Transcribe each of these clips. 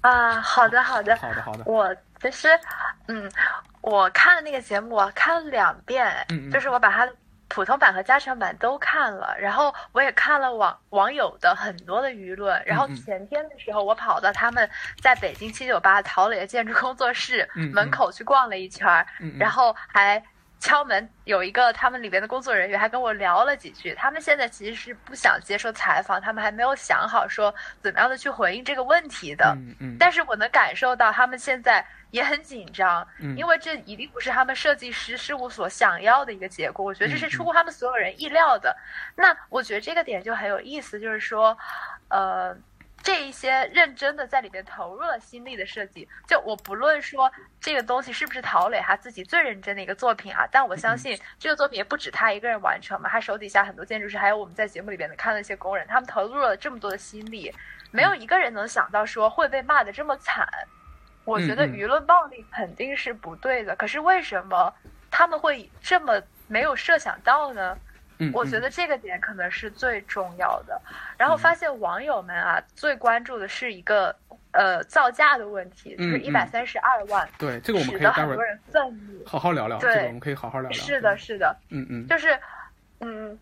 啊，好的好的。好的好的，我其实，嗯，我看了那个节目，我看了两遍，嗯嗯。就是我把它普通版和加长版都看了，然后我也看了网网友的很多的舆论，然后前天的时候，我跑到他们在北京七九八陶磊的建筑工作室门口去逛了一圈，然后还。敲门，有一个他们里边的工作人员还跟我聊了几句。他们现在其实是不想接受采访，他们还没有想好说怎么样的去回应这个问题的。嗯嗯，但是我能感受到他们现在也很紧张，嗯因为这一定不是他们设计师事务所想要的一个结果。我觉得这嗯是出乎他们所有人意料的。那我觉得这个点就很有意思，就是说，呃。这一些认真的在里面投入了心力的设计，就我不论说这个东西是不是陶磊他自己最认真的一个作品啊，但我相信这个作品也不止他一个人完成嘛，他手底下很多建筑师，还有我们在节目里边的看的一些工人，他们投入了这么多的心力，没有一个人能想到说会被骂的这么惨。我觉得舆论暴力肯定是不对的，可是为什么他们会这么没有设想到呢？嗯，我觉得这个点可能是最重要的。然后发现网友们啊，最关注的是一个呃造价的问题，就是嗯一百三十二万，对这个我们可以。好好聊聊，对这个我们可以好好聊聊。是的，，是的，嗯嗯，就是嗯，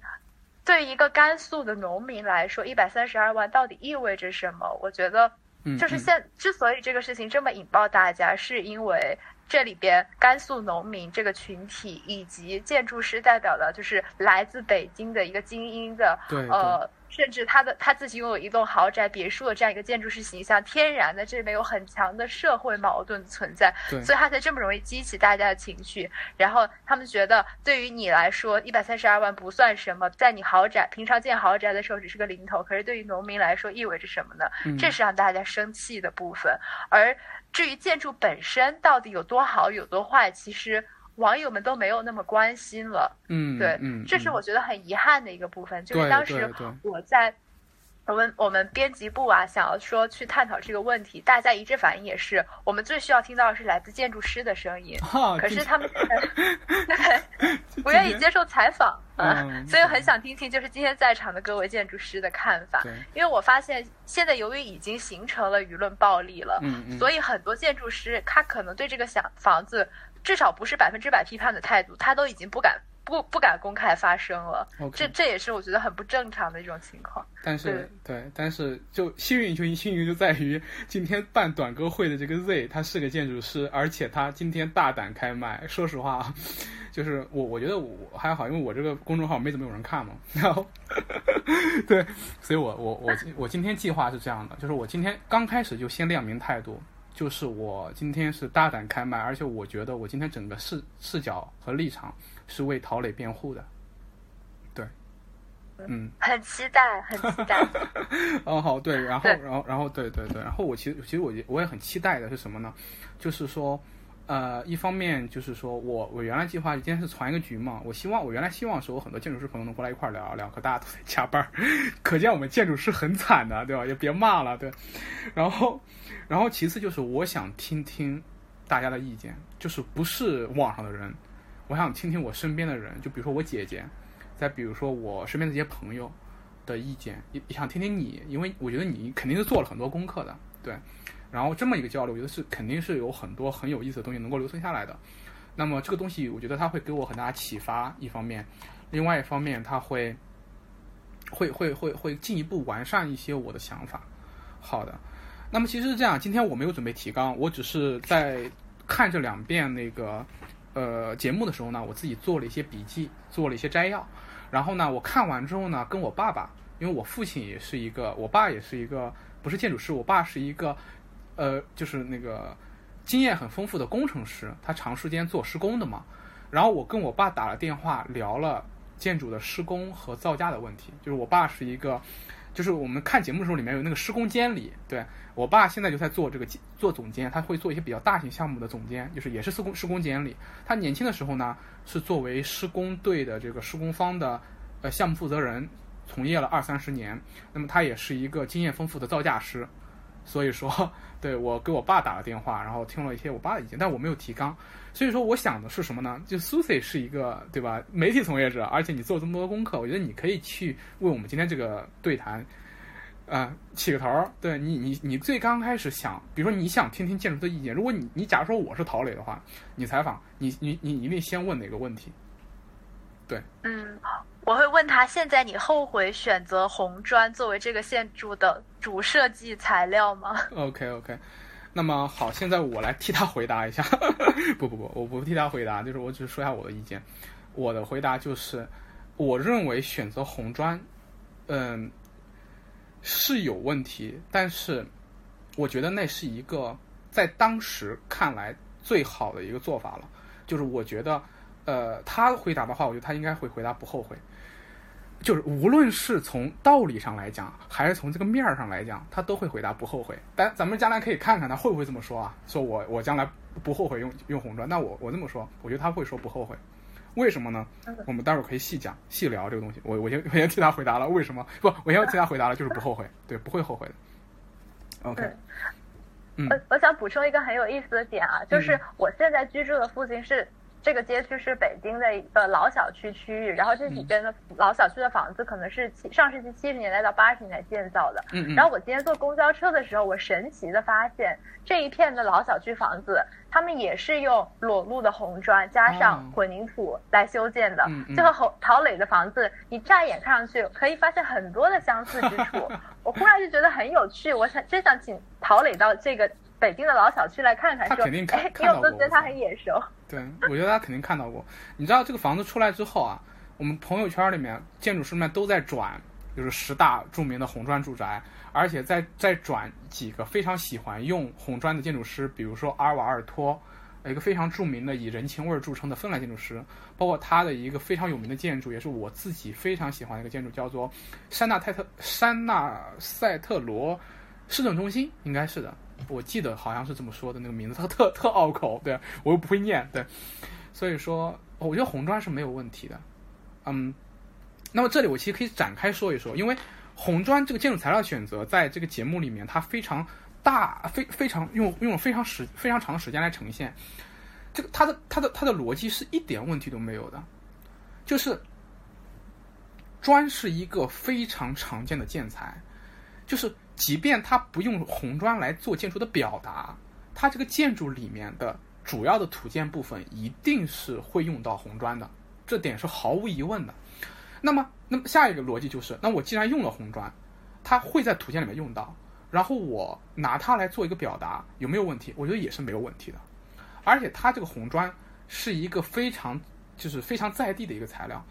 对于一个甘肃的农民来说，一百三十二万到底意味着什么？我觉得就是现之所以这个事情这么引爆大家，是因为这里边甘肃农民这个群体以及建筑师代表的，就是来自北京的一个精英的，对呃，甚至他的他自己拥有一栋豪宅别墅的这样一个建筑师形象，天然的这里面有很强的社会矛盾存在，所以他才这么容易激起大家的情绪。然后他们觉得，对于你来说，一百三十二万不算什么，在你豪宅平常建豪宅的时候只是个零头，可是对于农民来说意味着什么呢？嗯这是让大家生气的部分。而至于建筑本身到底有多好有多坏，其实网友们都没有那么关心了。嗯对，嗯，这是我觉得很遗憾的一个部分，就是当时我在。我们我们编辑部啊，想要说去探讨这个问题，大家一致反应也是，我们最需要听到的是来自建筑师的声音。哈，可是他们不愿意接受采访啊，嗯所以很想听听就是今天在场的各位建筑师的看法。因为我发现现在由于已经形成了舆论暴力了，嗯嗯，所以很多建筑师他可能对这个想房子至少不是百分之百批判的态度，他都已经不敢不不敢公开发声了。这这也是我觉得很不正常的一种情况。但是对，但是就幸运就幸运就在于今天办短歌会的这个 Z，他是个建筑师，而且他今天大胆开麦。说实话，就是我我觉得我还好，因为我这个公众号没怎么有人看嘛。然后 对，所以我我我我今天计划是这样的，就是我今天刚开始就先亮明态度。就是我今天是大胆开麦，而且我觉得我今天整个视视角和立场是为陶磊辩护的，对，嗯，很期待，很期待。哦，好，对，然后，然后，然后，对，对，对，然后我其实，其实我也我也很期待的是什么呢？就是说，呃，一方面就是说我我原来计划今天是传一个局嘛，我希望我原来希望是我很多建筑师朋友能过来一块儿聊一聊，可大家都 在加班儿，可见我们建筑师很惨的，对吧？也别骂了，对。然后，然后其次就是我想听听大家的意见，就是不是网上的人，我想听听我身边的人，就比如说我姐姐，再比如说我身边的一些朋友的意见，也也想听听你，因为我觉得你肯定是做了很多功课的，对。然后这么一个交流，我觉得是肯定是有很多很有意思的东西能够留存下来的。那么这个东西，我觉得它会给我很大启发，一方面，另外一方面，它会会会会会进一步完善一些我的想法。好的，那么其实是这样，今天我没有准备提纲，我只是在看这两遍那个呃节目的时候呢，我自己做了一些笔记，做了一些摘要。然后呢，我看完之后呢，跟我爸爸，因为我父亲也是一个，我爸也是一个不是建筑师，我爸是一个呃，就是那个经验很丰富的工程师，他长时间做施工的嘛。然后我跟我爸打了电话，聊了建筑的施工和造价的问题。就是我爸是一个，就是我们看节目的时候里面有那个施工监理，对我爸现在就在做这个做总监，他会做一些比较大型项目的总监，就是也是施工施工监理。他年轻的时候呢，是作为施工队的这个施工方的呃项目负责人，从业了二三十年。那么他也是一个经验丰富的造价师。所以说，对我给我爸打了电话，然后听了一些我爸的意见，但我没有提纲。所以说，我想的是什么呢？就 Susie 是一个对吧，媒体从业者，而且你做了这么多功课，我觉得你可以去为我们今天这个对谈啊，起个头儿，对你，你你最刚开始想，比如说你想听听建筑的意见，如果你你假如说我是陶磊的话，你采访你你你一定先问哪个问题？对，嗯，我会问他，现在你后悔选择红砖作为这个建筑的主设计材料吗？OK OK，那么好，现在我来替他回答一下，不不不，我不替他回答，就是我只是说一下我的意见，我的回答就是，我认为选择红砖，嗯。是有问题，但是我觉得那是一个在当时看来最好的一个做法了。就是我觉得，呃，他回答的话，我觉得他应该会回答不后悔。就是无论是从道理上来讲，还是从这个面儿上来讲，他都会回答不后悔。但咱们将来可以看看他会不会这么说啊？说我我将来不后悔用用红砖。那我我这么说，我觉得他会说不后悔。为什么呢？我们待会儿可以细讲、细聊这个东西。我我先我先替他回答了，为什么不？我先替他回答了，就是不后悔，对，不会后悔的。OK，嗯，我我想补充一个很有意思的点啊，就是我现在居住的附近是。这个街区是北京的一个老小区区域，然后这里边的老小区的房子可能是七上世纪七十年代到八十年代建造的。嗯嗯。然后我今天坐公交车的时候，我神奇的发现这一片的老小区房子，他们也是用裸露的红砖加上混凝土来修建的。嗯嗯。就和陶陶磊的房子，你乍眼看上去可以发现很多的相似之处。我忽然就觉得很有趣，我想真想请陶磊到这个。北京的老小区来看看，他肯定看到过。因为我觉得他很眼熟。对，我觉得他肯定看到过。你知道这个房子出来之后啊，我们朋友圈里面建筑师们都在转，就是十大著名的红砖住宅，而且在在转几个非常喜欢用红砖的建筑师，比如说阿尔瓦尔托，一个非常著名的以人情味著称的芬兰建筑师，包括他的一个非常有名的建筑，也是我自己非常喜欢的一个建筑，叫做山纳泰特山纳塞特罗市政中心，应该是的。我记得好像是这么说的，那个名字它特特拗口，对我又不会念，对，所以说我觉得红砖是没有问题的，嗯，那么这里我其实可以展开说一说，因为红砖这个建筑材料选择在这个节目里面，它非常大，非非常用用了非常时非常长的时间来呈现，这个它的它的它的逻辑是一点问题都没有的，就是砖是一个非常常见的建材，就是。即便它不用红砖来做建筑的表达，它这个建筑里面的主要的土建部分一定是会用到红砖的，这点是毫无疑问的。那么，那么下一个逻辑就是，那我既然用了红砖，它会在土建里面用到，然后我拿它来做一个表达，有没有问题？我觉得也是没有问题的。而且它这个红砖是一个非常就是非常在地的一个材料，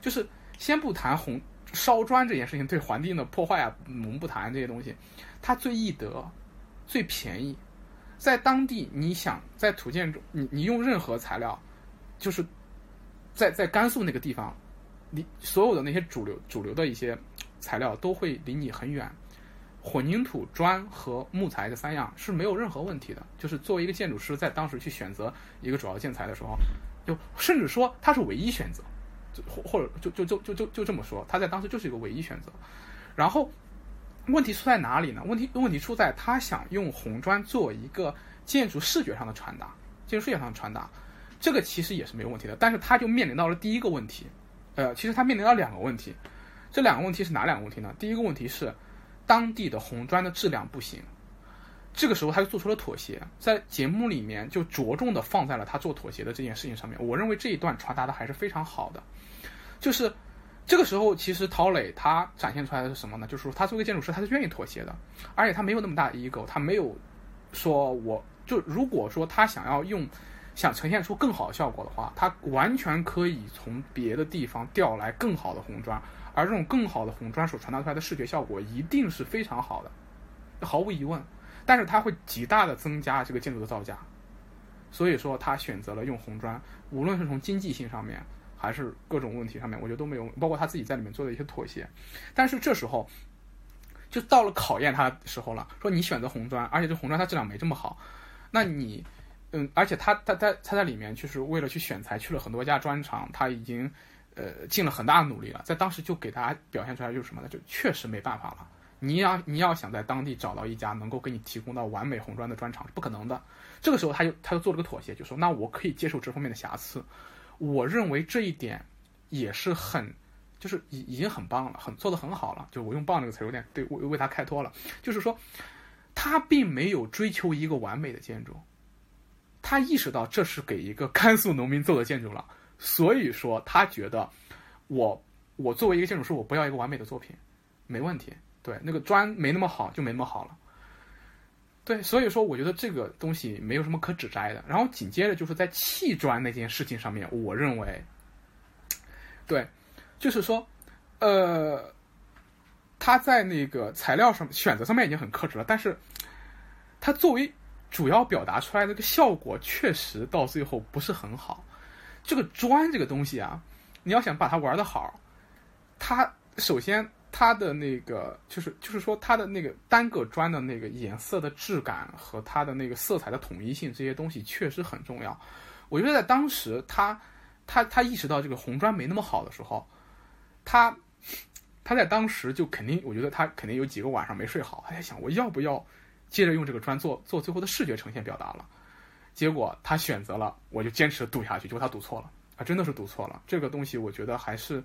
就是先不谈红。烧砖这件事情对环境的破坏啊，我们不谈这些东西。它最易得，最便宜，在当地你想在土建中，你你用任何材料，就是在在甘肃那个地方，你所有的那些主流主流的一些材料都会离你很远。混凝土、砖和木材这三样是没有任何问题的。就是作为一个建筑师，在当时去选择一个主要建材的时候，就甚至说它是唯一选择。或或者就就就就就就这么说，他在当时就是一个唯一选择。然后问题出在哪里呢？问题问题出在他想用红砖做一个建筑视觉上的传达，建筑视觉上的传达，这个其实也是没有问题的。但是他就面临到了第一个问题，呃，其实他面临到两个问题。这两个问题是哪两个问题呢？第一个问题是当地的红砖的质量不行。这个时候他就做出了妥协，在节目里面就着重的放在了他做妥协的这件事情上面。我认为这一段传达的还是非常好的。就是这个时候，其实陶磊他展现出来的是什么呢？就是说他作为建筑师，他是愿意妥协的，而且他没有那么大的 ego，他没有说我就如果说他想要用想呈现出更好的效果的话，他完全可以从别的地方调来更好的红砖，而这种更好的红砖所传达出来的视觉效果一定是非常好的，毫无疑问。但是它会极大的增加这个建筑的造价，所以说他选择了用红砖，无论是从经济性上面。还是各种问题上面，我觉得都没有，包括他自己在里面做的一些妥协。但是这时候，就到了考验他的时候了。说你选择红砖，而且这红砖它质量没这么好，那你，嗯，而且他他他他在里面就是为了去选材，去了很多家砖厂，他已经呃尽了很大的努力了。在当时就给大家表现出来就是什么呢？就确实没办法了。你要你要想在当地找到一家能够给你提供到完美红砖的砖厂是不可能的。这个时候他就他就做了个妥协，就说那我可以接受这方面的瑕疵。我认为这一点也是很就是已已经很棒了，很做的很好了。就我用“棒”这个词有点对为为他开脱了，就是说他并没有追求一个完美的建筑，他意识到这是给一个甘肃农民做的建筑了，所以说他觉得我我作为一个建筑师，我不要一个完美的作品，没问题。对，那个砖没那么好就没那么好了。对，所以说我觉得这个东西没有什么可指摘的。然后紧接着就是在砌砖那件事情上面，我认为，对，就是说，呃，他在那个材料上选择上面已经很克制了，但是他作为主要表达出来的个效果，确实到最后不是很好。这个砖这个东西啊，你要想把它玩的好，它首先。它的那个就是就是说它的那个单个砖的那个颜色的质感和它的那个色彩的统一性这些东西确实很重要。我觉得在当时他他他意识到这个红砖没那么好的时候，他他在当时就肯定我觉得他肯定有几个晚上没睡好，他在想我要不要接着用这个砖做做最后的视觉呈现表达了。结果他选择了我就坚持赌下去，结果他赌错了啊，真的是赌错了。这个东西我觉得还是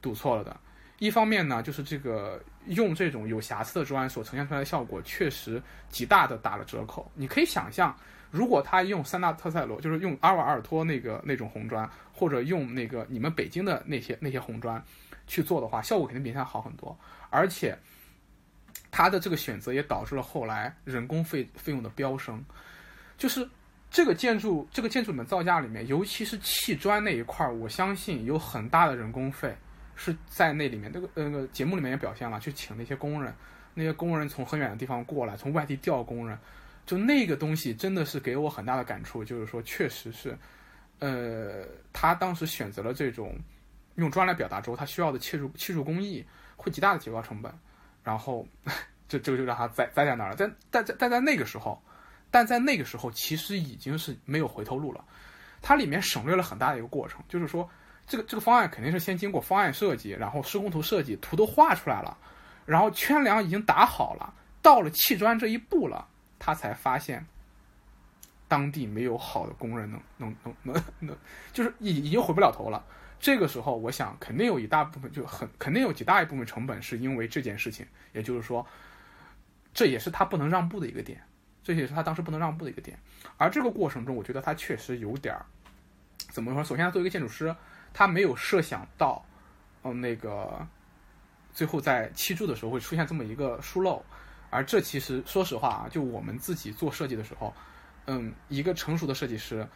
赌错了的。一方面呢，就是这个用这种有瑕疵的砖所呈现出来的效果，确实极大的打了折扣。你可以想象，如果他用三大特赛罗，就是用阿瓦尔托那个那种红砖，或者用那个你们北京的那些那些红砖去做的话，效果肯定比现在好很多。而且，他的这个选择也导致了后来人工费费用的飙升。就是这个建筑这个建筑里面造价里面，尤其是砌砖那一块儿，我相信有很大的人工费。是在那里面，那个那个节目里面也表现了，去请那些工人，那些工人从很远的地方过来，从外地调工人，就那个东西真的是给我很大的感触，就是说确实是，呃，他当时选择了这种用砖来表达之后，他需要的砌筑砌筑工艺会极大的提高成本，然后这这个就让他栽栽在那儿了。但但在但在那个时候，但在那个时候其实已经是没有回头路了，它里面省略了很大的一个过程，就是说。这个这个方案肯定是先经过方案设计，然后施工图设计，图都画出来了，然后圈梁已经打好了，到了砌砖这一步了，他才发现当地没有好的工人能能能能能，就是已已经回不了头了。这个时候，我想肯定有一大部分就很肯定有极大一部分成本是因为这件事情，也就是说，这也是他不能让步的一个点，这也是他当时不能让步的一个点。而这个过程中，我觉得他确实有点儿怎么说？首先，作为一个建筑师。他没有设想到，嗯，那个最后在砌筑的时候会出现这么一个疏漏，而这其实说实话啊，就我们自己做设计的时候，嗯，一个成熟的设计师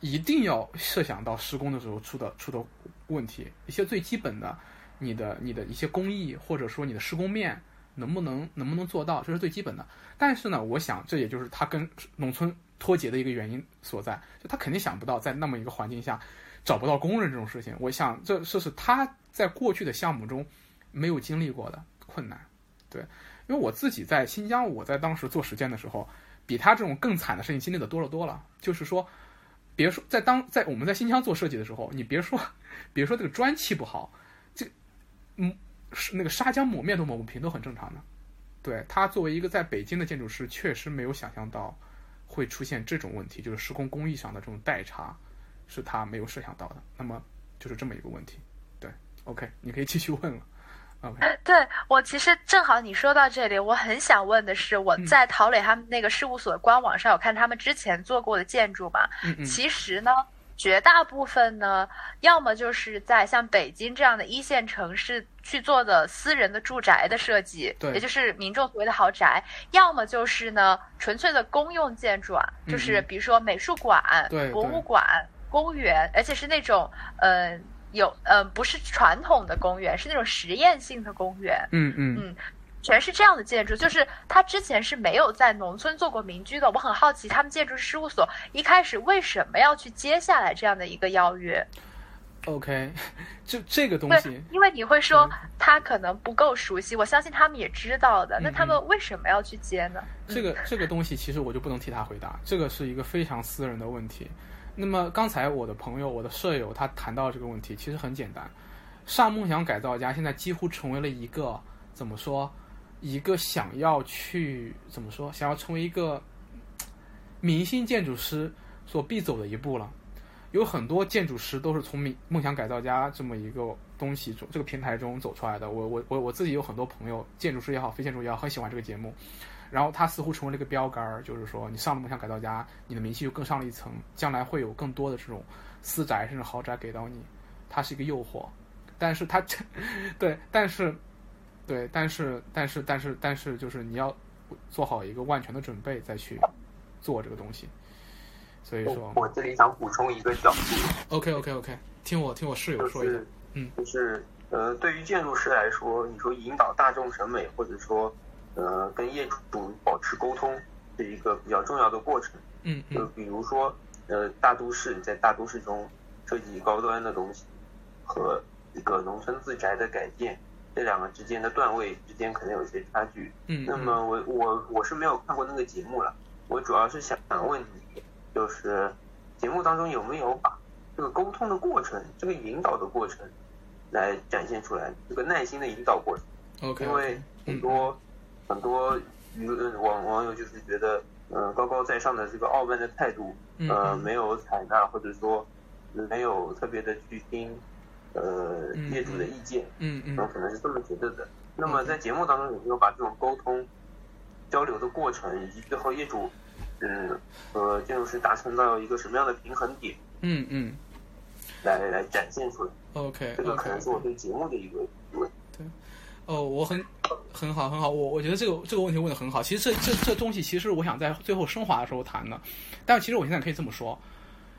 一定要设想到施工的时候出的出的问题，一些最基本的，你的你的一些工艺或者说你的施工面能不能能不能做到，这是最基本的。但是呢，我想这也就是他跟农村脱节的一个原因所在，就他肯定想不到在那么一个环境下。找不到工人这种事情，我想这这是他在过去的项目中没有经历过的困难，对，因为我自己在新疆，我在当时做实践的时候，比他这种更惨的事情经历的多了多了。就是说，别说在当在我们在新疆做设计的时候，你别说，别说这个砖砌不好，这嗯是那个砂浆抹面都抹不平，都很正常的。对他作为一个在北京的建筑师，确实没有想象到会出现这种问题，就是施工工艺上的这种代差。是他没有设想到的，那么就是这么一个问题。对，OK，你可以继续问了。OK，对我其实正好你说到这里，我很想问的是，我在陶磊他们那个事务所的官网上有看他们之前做过的建筑嘛？嗯嗯。其实呢，绝大部分呢，要么就是在像北京这样的一线城市去做的私人的住宅的设计，对，也就是民众所谓的豪宅；要么就是呢，纯粹的公用建筑啊，就是比如说美术馆、博物馆。公园，而且是那种，呃，有，呃，不是传统的公园，是那种实验性的公园。嗯嗯嗯，全是这样的建筑。就是他之前是没有在农村做过民居的。我很好奇，他们建筑事务所一开始为什么要去接下来这样的一个邀约？OK，就这个东西，因为你会说他可能不够熟悉，我相信他们也知道的。那他们为什么要去接呢？这个这个东西其实我就不能替他回答，这个是一个非常私人的问题。那么刚才我的朋友、我的舍友他谈到这个问题，其实很简单。上梦想改造家现在几乎成为了一个怎么说？一个想要去怎么说？想要成为一个明星建筑师所必走的一步了。有很多建筑师都是从梦梦想改造家这么一个东西中这个平台中走出来的。我我我我自己有很多朋友，建筑师也好，非建筑也好，很喜欢这个节目。然后他似乎成为了一个标杆儿，就是说你上了梦想改造家，你的名气就更上了一层，将来会有更多的这种私宅甚至豪宅给到你，它是一个诱惑。但是它这 对，但是对，但是但是但是但是就是你要做好一个万全的准备再去做这个东西。所以说，我这里想补充一个角度。OK OK OK，听我听我室友说一下，嗯，就是呃，对于建筑师来说，你说引导大众审美，或者说呃，跟业主保持沟通，是一个比较重要的过程。嗯嗯。就比如说呃，大都市在大都市中设计高端的东西，和一个农村自宅的改建，这两个之间的段位之间可能有一些差距。嗯。那么我我我是没有看过那个节目了，我主要是想问你。就是节目当中有没有把这个沟通的过程、这个引导的过程来展现出来？这个耐心的引导过程。OK。因为很多很多舆论网网友就是觉得，嗯，高高在上的这个傲慢的态度，呃，没有采纳或者说没有特别的去听，呃，业主的意见。嗯嗯。可能是这么觉得的。那么在节目当中有没有把这种沟通交流的过程以及最后业主？嗯，和建筑师达成到一个什么样的平衡点？嗯嗯，来来展现出来。OK，这个可能是我对节目的一个哦，我很很好很好，我我觉得这个这个问题问的很好。其实这这这东西，其实我想在最后升华的时候谈的。但其实我现在可以这么说，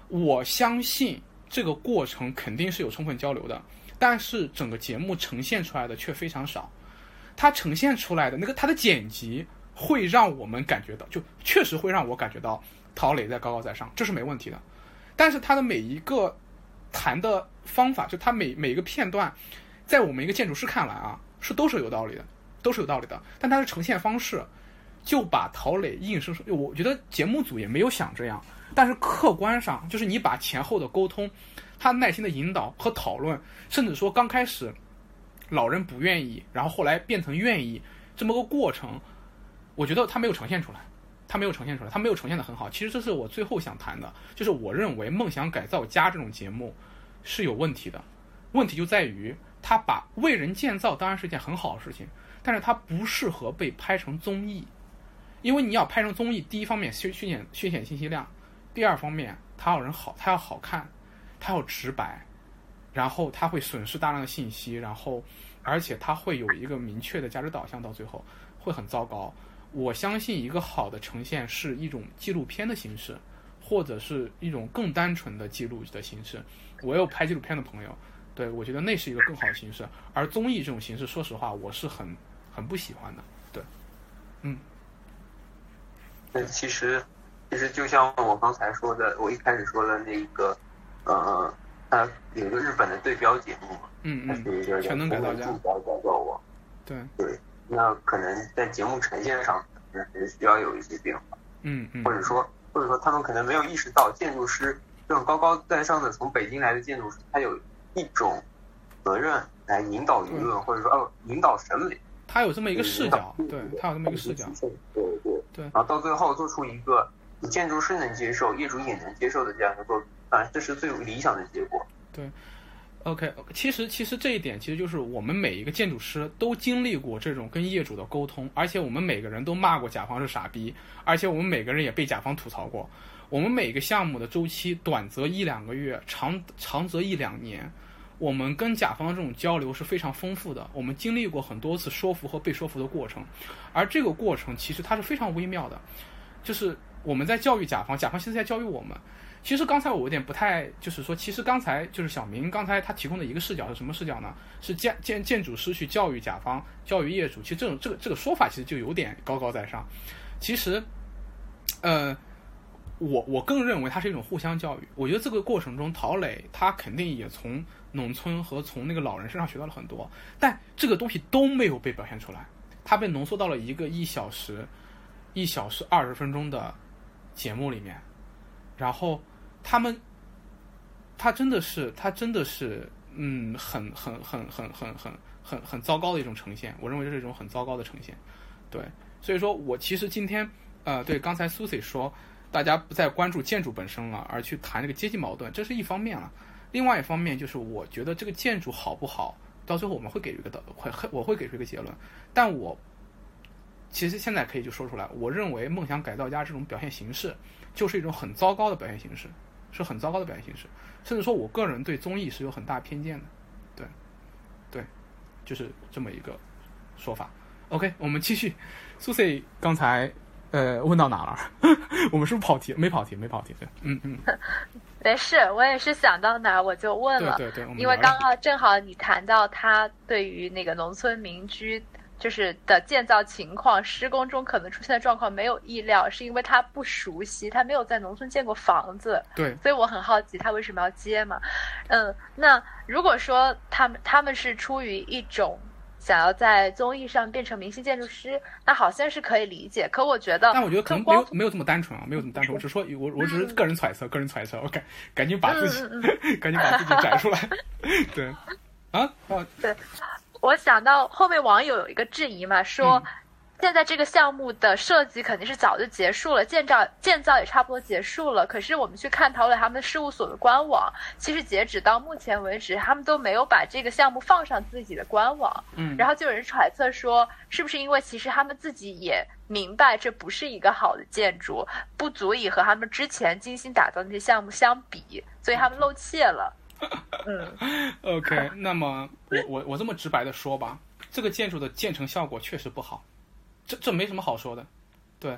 我相信这个过程肯定是有充分交流的，但是整个节目呈现出来的却非常少。它呈现出来的那个它的剪辑。会让我们感觉到，就确实会让我感觉到陶磊在高高在上，这是没问题的。但是他的每一个谈的方法，就他每每一个片段，在我们一个建筑师看来啊，是都是有道理的，都是有道理的。但他的呈现方式，就把陶磊硬生生，我觉得节目组也没有想这样。但是客观上，就是你把前后的沟通，他耐心的引导和讨论，甚至说刚开始老人不愿意，然后后来变成愿意，这么个过程。我觉得他没有呈现出来，他没有呈现出来，他没有呈现的很好。其实这是我最后想谈的，就是我认为《梦想改造家》这种节目是有问题的。问题就在于他把为人建造当然是一件很好的事情，但是它不适合被拍成综艺，因为你要拍成综艺，第一方面需需显需显信息量，第二方面它要人好，它要好看，它要直白，然后它会损失大量的信息，然后而且它会有一个明确的价值导向，到最后会很糟糕。我相信一个好的呈现是一种纪录片的形式，或者是一种更单纯的记录的形式。我有拍纪录片的朋友，对我觉得那是一个更好的形式。而综艺这种形式，说实话，我是很很不喜欢的。对，嗯。那其实，其实就像我刚才说的，我一开始说的那个，呃，它有一个日本的对标节目，嗯嗯，全能改造家，改造我，对对。那可能在节目呈现上，还是需要有一些变化。嗯嗯。或者说，或者说他们可能没有意识到，建筑师这种高高在上的从北京来的建筑师，他有一种责任来引导舆论，或者说哦引导审美。他有这么一个视角，对他有这么一个视角。对对对。然后到最后做出一个建筑师能接受、业主也能接受的这样一个作品，啊，这是最理想的结果。对。OK，其实其实这一点其实就是我们每一个建筑师都经历过这种跟业主的沟通，而且我们每个人都骂过甲方是傻逼，而且我们每个人也被甲方吐槽过。我们每个项目的周期短则一两个月，长长则一两年，我们跟甲方这种交流是非常丰富的。我们经历过很多次说服和被说服的过程，而这个过程其实它是非常微妙的，就是我们在教育甲方，甲方其实在教育我们。其实刚才我有点不太，就是说，其实刚才就是小明刚才他提供的一个视角是什么视角呢？是建建建筑师去教育甲方、教育业主。其实这种这个这个说法其实就有点高高在上。其实，呃，我我更认为它是一种互相教育。我觉得这个过程中，陶磊他肯定也从农村和从那个老人身上学到了很多，但这个东西都没有被表现出来。他被浓缩到了一个一小时、一小时二十分钟的节目里面，然后。他们，他真的是，他真的是，嗯，很很很很很很很很糟糕的一种呈现。我认为这是一种很糟糕的呈现。对，所以说我其实今天，呃，对刚才 Susie 说，大家不再关注建筑本身了，而去谈这个阶级矛盾，这是一方面了。另外一方面就是，我觉得这个建筑好不好，到最后我们会给出一个的会我会给出一个结论。但我其实现在可以就说出来，我认为梦想改造家这种表现形式就是一种很糟糕的表现形式，是很糟糕的表现形式。甚至说我个人对综艺是有很大偏见的，对，对，就是这么一个说法。OK，我们继续。Susie 刚才呃问到哪了？我们是不是跑题？没跑题，没跑题。对，嗯嗯。没事，我也是想到哪我就问了。对对对。因为刚刚正好你谈到他对于那个农村民居就是的建造情况，施工中可能出现的状况没有意料，是因为他不熟悉，他没有在农村建过房子。对。所以我很好奇他为什么要接嘛？嗯，那如果说他们他们是出于一种。想要在综艺上变成明星建筑师，那好像是可以理解。可我觉得，但我觉得可能没有没有这么单纯啊，没有这么单纯。我只说，我我只是个人揣测，个人揣测。我赶赶紧把自己，赶紧把自己摘出来。对，啊啊，对，我想到后面网友有一个质疑嘛，说。现在这个项目的设计肯定是早就结束了，建造建造也差不多结束了。可是我们去看陶磊他们事务所的官网，其实截止到目前为止，他们都没有把这个项目放上自己的官网。嗯，然后就有人揣测说，是不是因为其实他们自己也明白这不是一个好的建筑，不足以和他们之前精心打造那些项目相比，所以他们漏气了。嗯，OK，那么我我我这么直白的说吧，这个建筑的建成效果确实不好。这这没什么好说的，对，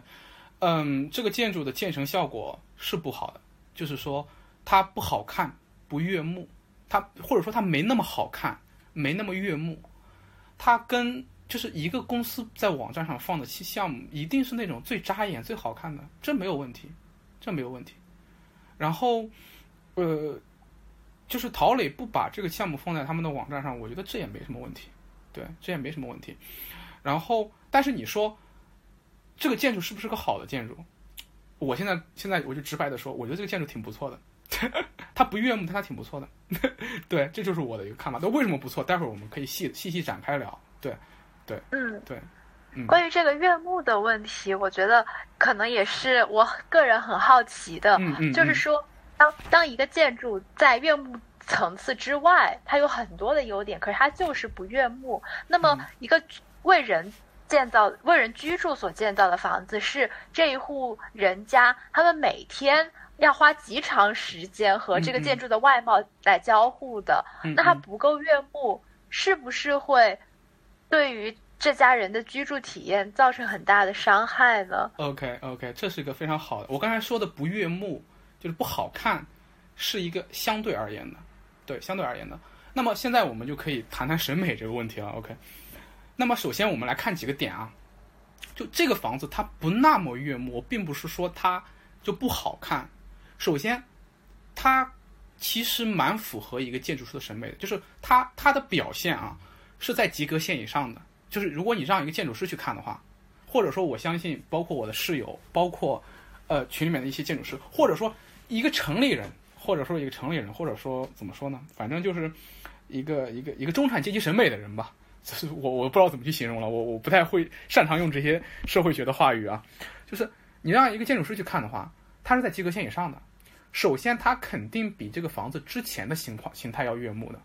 嗯，这个建筑的建成效果是不好的，就是说它不好看，不悦目，它或者说它没那么好看，没那么悦目，它跟就是一个公司在网站上放的项目，一定是那种最扎眼、最好看的，这没有问题，这没有问题。然后，呃，就是陶磊不把这个项目放在他们的网站上，我觉得这也没什么问题，对，这也没什么问题。然后。但是你说，这个建筑是不是个好的建筑？我现在现在我就直白的说，我觉得这个建筑挺不错的，它不悦目，但它挺不错的。对，这就是我的一个看法。那为什么不错？待会儿我们可以细细细展开聊。对，对，嗯，对，嗯。关于这个悦目的问题，我觉得可能也是我个人很好奇的。嗯嗯。就是说，当当一个建筑在悦目层次之外，它有很多的优点，可是它就是不悦目。那么，一个为人。建造为人居住所建造的房子是这一户人家，他们每天要花极长时间和这个建筑的外貌来交互的。那它不够悦目，是不是会对于这家人的居住体验造成很大的伤害呢？OK OK，这是一个非常好的。我刚才说的不悦目就是不好看，是一个相对而言的，对相对而言的。那么现在我们就可以谈谈审美这个问题了。OK。那么首先我们来看几个点啊，就这个房子它不那么悦目，并不是说它就不好看。首先，它其实蛮符合一个建筑师的审美的，就是它它的表现啊是在及格线以上的。就是如果你让一个建筑师去看的话，或者说我相信，包括我的室友，包括呃群里面的一些建筑师，或者说一个城里人，或者说一个城里人，或者说怎么说呢？反正就是一个一个一个中产阶级审美的人吧。就是我我不知道怎么去形容了，我我不太会擅长用这些社会学的话语啊。就是你让一个建筑师去看的话，他是在及格线以上的。首先，他肯定比这个房子之前的形况形态要悦目的，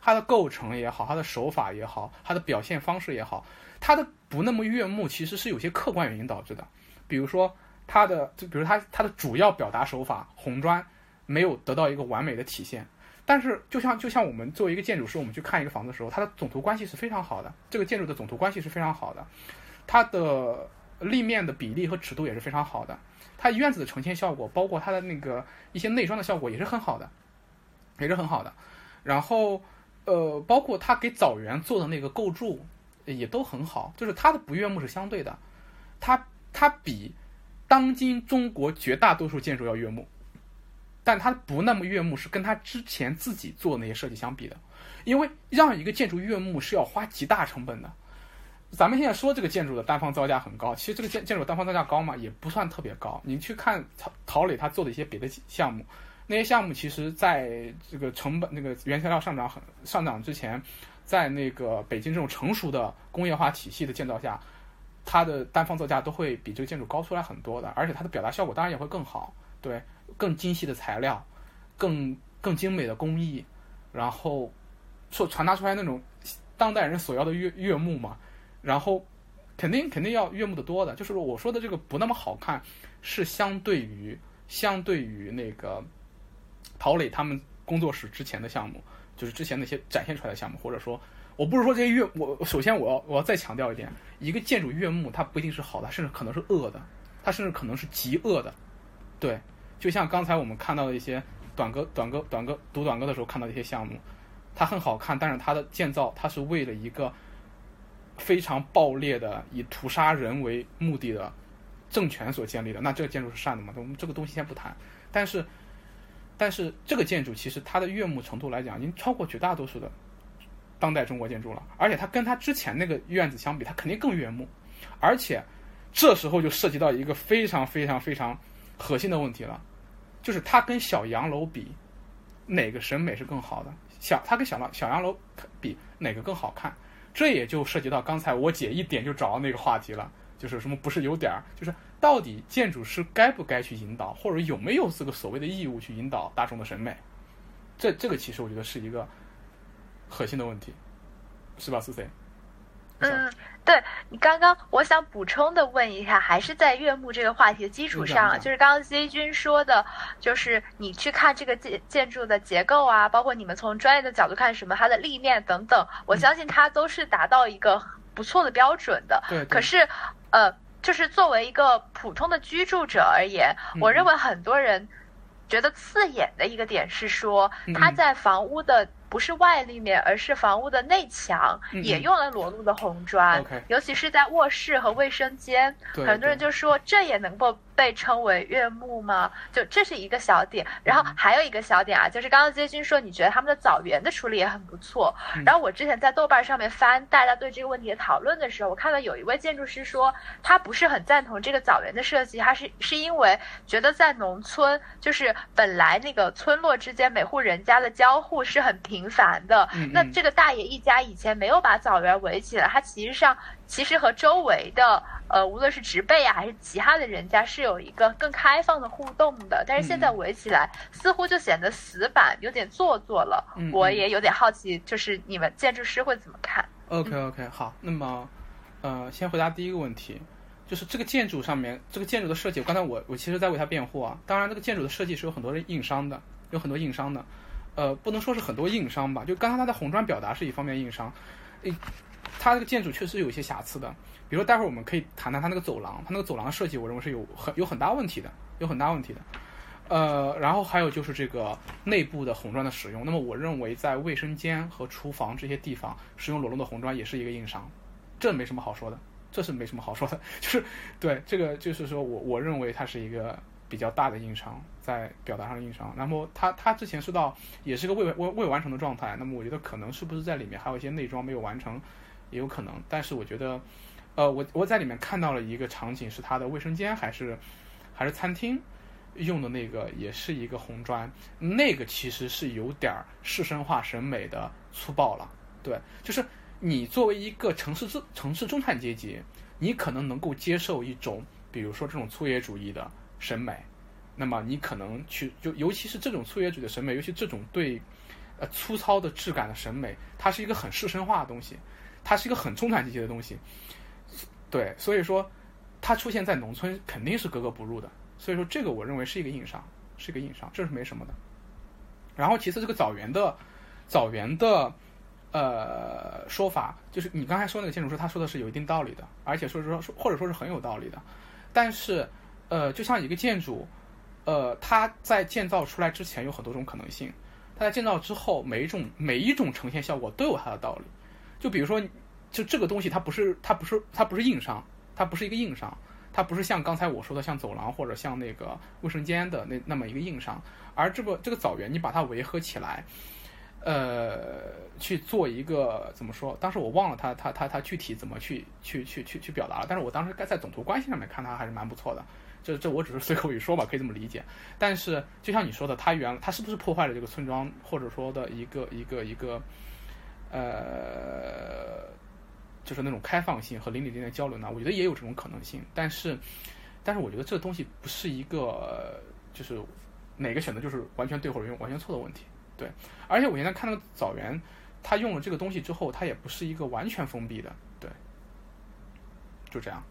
它的构成也好，它的手法也好，它的表现方式也好，它的不那么悦目，其实是有些客观原因导致的。比如说它的，就比如它它的主要表达手法红砖没有得到一个完美的体现。但是，就像就像我们作为一个建筑师，我们去看一个房子的时候，它的总图关系是非常好的。这个建筑的总图关系是非常好的，它的立面的比例和尺度也是非常好的。它院子的呈现效果，包括它的那个一些内装的效果也是很好的，也是很好的。然后，呃，包括它给枣园做的那个构筑也都很好，就是它的不悦目是相对的，它它比当今中国绝大多数建筑要悦目。但它不那么悦目，是跟它之前自己做的那些设计相比的，因为让一个建筑悦目是要花极大成本的。咱们现在说这个建筑的单方造价很高，其实这个建建筑单方造价高嘛，也不算特别高。你去看陶陶磊他做的一些别的项目，那些项目其实在这个成本、那个原材料上涨很上涨之前，在那个北京这种成熟的工业化体系的建造下，它的单方造价都会比这个建筑高出来很多的，而且它的表达效果当然也会更好，对，更精细的材料，更更精美的工艺，然后所传达出来那种当代人所要的悦悦目嘛，然后肯定肯定要悦目的多的，就是我说的这个不那么好看，是相对于相对于那个陶磊他们工作室之前的项目，就是之前那些展现出来的项目，或者说。我不是说这些悦，我首先我要我要再强调一点，一个建筑悦目，它不一定是好的，甚至可能是恶的，它甚至可能是极恶的，对，就像刚才我们看到的一些短歌、短歌、短歌读短歌的时候看到一些项目，它很好看，但是它的建造它是为了一个非常暴烈的以屠杀人为目的的政权所建立的，那这个建筑是善的吗？我们这个东西先不谈，但是但是这个建筑其实它的悦目程度来讲，已经超过绝大多数的。当代中国建筑了，而且它跟它之前那个院子相比，它肯定更悦目。而且这时候就涉及到一个非常非常非常核心的问题了，就是它跟小洋楼比，哪个审美是更好的？小它跟小洋小洋楼比哪个更好看？这也就涉及到刚才我姐一点就找到那个话题了，就是什么不是有点儿，就是到底建筑师该不该去引导，或者有没有这个所谓的义务去引导大众的审美？这这个其实我觉得是一个。核心的问题，是吧？苏 C。嗯，对你刚刚我想补充的问一下，还是在悦目这个话题的基础上，就是刚刚 Z 君说的，就是你去看这个建建筑的结构啊，包括你们从专业的角度看什么它的立面等等，我相信它都是达到一个不错的标准的。对。可是，呃，就是作为一个普通的居住者而言，我认为很多人觉得刺眼的一个点是说，它在房屋的。不是外立面，而是房屋的内墙也用了裸露的红砖，尤其是在卧室和卫生间，很多人就说这也能够。被称为悦目吗？就这是一个小点，然后还有一个小点啊，就是刚刚接军说你觉得他们的枣园的处理也很不错。然后我之前在豆瓣上面翻大家对这个问题的讨论的时候，我看到有一位建筑师说他不是很赞同这个枣园的设计，他是是因为觉得在农村就是本来那个村落之间每户人家的交互是很频繁的，那这个大爷一家以前没有把枣园围起来，他其实上。其实和周围的呃，无论是植被啊，还是其他的人家，是有一个更开放的互动的。但是现在围起来，似乎就显得死板，有点做作了。我也有点好奇，就是你们建筑师会怎么看？OK OK，好，那么呃，先回答第一个问题，就是这个建筑上面，这个建筑的设计，刚才我我其实在为它辩护啊。当然，这个建筑的设计是有很多人硬伤的，有很多硬伤的，呃，不能说是很多硬伤吧，就刚才它的红砖表达是一方面硬伤，诶。它这个建筑确实有一些瑕疵的，比如说待会儿我们可以谈谈它那个走廊，它那个走廊的设计，我认为是有很有很大问题的，有很大问题的。呃，然后还有就是这个内部的红砖的使用，那么我认为在卫生间和厨房这些地方使用裸露的红砖也是一个硬伤，这没什么好说的，这是没什么好说的，就是对这个就是说我我认为它是一个比较大的硬伤，在表达上的硬伤。那么它它之前说到也是个未未未完成的状态，那么我觉得可能是不是在里面还有一些内装没有完成。也有可能，但是我觉得，呃，我我在里面看到了一个场景，是它的卫生间还是还是餐厅用的那个，也是一个红砖，那个其实是有点市生化审美的粗暴了。对，就是你作为一个城市中城市中产阶级，你可能能够接受一种，比如说这种粗野主义的审美，那么你可能去就尤其是这种粗野主义的审美，尤其这种对呃粗糙的质感的审美，它是一个很市生化的东西。它是一个很中产阶级的东西，对，所以说它出现在农村肯定是格格不入的。所以说这个我认为是一个硬伤，是一个硬伤，这是没什么的。然后其次这个枣园的枣园的呃说法，就是你刚才说那个建筑师他说的是有一定道理的，而且说是说或者说是很有道理的。但是呃，就像一个建筑，呃，它在建造出来之前有很多种可能性，它在建造之后每一种每一种呈现效果都有它的道理。就比如说，就这个东西，它不是，它不是，它不是硬伤，它不是一个硬伤，它不是像刚才我说的，像走廊或者像那个卫生间的那那么一个硬伤。而这个这个枣园，你把它围合起来，呃，去做一个怎么说？当时我忘了它它它它具体怎么去去去去去表达了。但是我当时该在总图关系上面看它还是蛮不错的。这这我只是随口一说吧，可以这么理解。但是就像你说的，它原它是不是破坏了这个村庄，或者说的一个一个一个。呃，就是那种开放性和邻里之间的交流呢？我觉得也有这种可能性，但是，但是我觉得这东西不是一个就是哪个选择就是完全对或者完全错的问题，对。而且我现在看那个枣园，他用了这个东西之后，它也不是一个完全封闭的，对，就这样，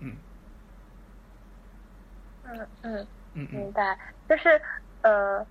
嗯嗯。嗯嗯嗯，明白。就是呃，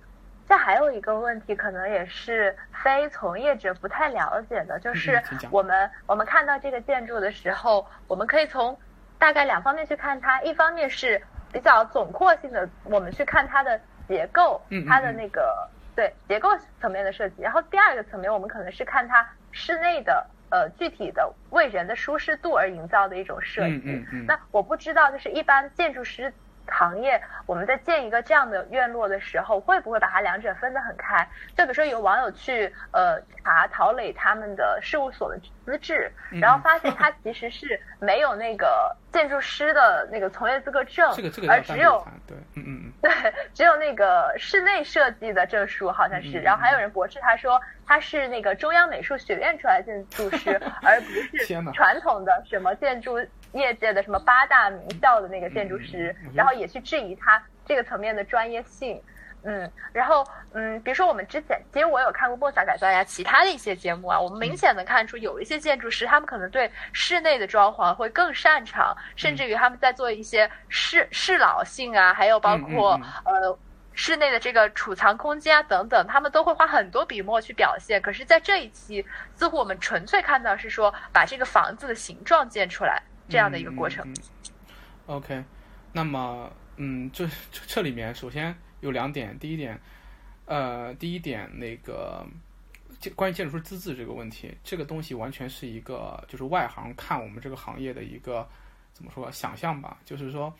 这还有一个问题，可能也是非从业者不太了解的，就是我们我们看到这个建筑的时候，我们可以从大概两方面去看它。一方面是比较总括性的，我们去看它的结构，它的那个对结构层面的设计。然后第二个层面，我们可能是看它室内的呃具体的为人的舒适度而营造的一种设计。嗯嗯嗯。那我不知道，就是一般建筑师。行业，我们在建一个这样的院落的时候，会不会把它两者分得很开？就比如说有网友去呃查陶磊他们的事务所的资质，然后发现他其实是没有那个建筑师的那个从业资格证，这个这个而只有对嗯嗯嗯 对只有那个室内设计的证书好像是，然后还有人驳斥他说他是那个中央美术学院出来的建筑师，而不是传统的什么建筑。业界的什么八大名校的那个建筑师，然后也去质疑他这个层面的专业性，嗯，然后嗯，比如说我们之前，其实我有看过莫萨改造呀，其他的一些节目啊，我们明显能看出有一些建筑师，他们可能对室内的装潢会更擅长，甚至于他们在做一些适适老性啊，还有包括呃室内的这个储藏空间啊等等，他们都会花很多笔墨去表现。可是，在这一期，似乎我们纯粹看到是说把这个房子的形状建出来。这样的一个过程。OK，那么，嗯，这这里面首先有两点。第一点，呃，第一点，那个关于建筑师资质这个问题，这个东西完全是一个就是外行看我们这个行业的一个怎么说想象吧。就是说，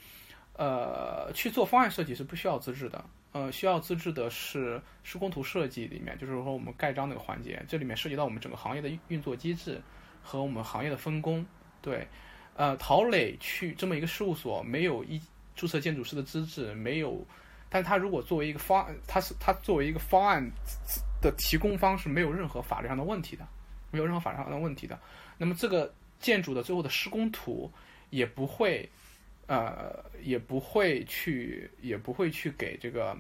呃，去做方案设计是不需要资质的。呃，需要资质的是施工图设计里面，就是说我们盖章那个环节，这里面涉及到我们整个行业的运作机制和我们行业的分工，对。呃，陶磊去这么一个事务所，没有一注册建筑师的资质，没有，但他如果作为一个方案，他是他作为一个方案的提供方是没有任何法律上的问题的，没有任何法律上的问题的。那么这个建筑的最后的施工图也不会，呃，也不会去，也不会去给这个，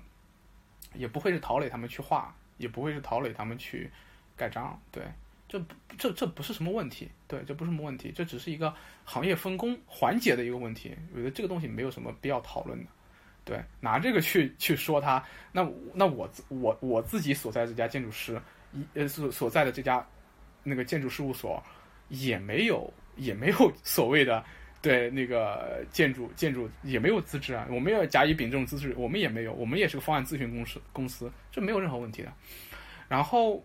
也不会是陶磊他们去画，也不会是陶磊他们去盖章，对。这这这不是什么问题，对，这不是什么问题，这只是一个行业分工环节的一个问题。我觉得这个东西没有什么必要讨论的，对，拿这个去去说他，那那我我我自己所在这家建筑师，一呃所所在的这家那个建筑事务所，也没有也没有所谓的对那个建筑建筑也没有资质啊，我们要甲乙丙这种资质，我们也没有，我们也是个方案咨询公司公司，这没有任何问题的，然后。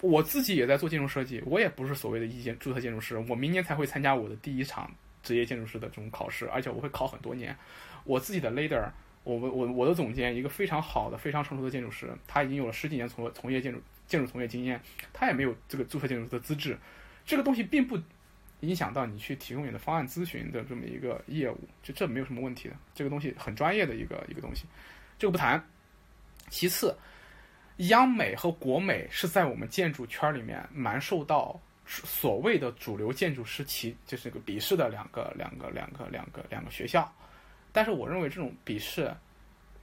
我自己也在做建筑设计，我也不是所谓的一建注册建筑师。我明年才会参加我的第一场职业建筑师的这种考试，而且我会考很多年。我自己的 leader，我我我的总监，一个非常好的、非常成熟的建筑师，他已经有了十几年从从业建筑建筑从业经验，他也没有这个注册建筑师的资质。这个东西并不影响到你去提供你的方案咨询的这么一个业务，就这没有什么问题的。这个东西很专业的一个一个东西，这个不谈。其次。央美和国美是在我们建筑圈里面蛮受到所谓的主流建筑师其就是个鄙视的两个两个两个两个两个学校，但是我认为这种鄙视，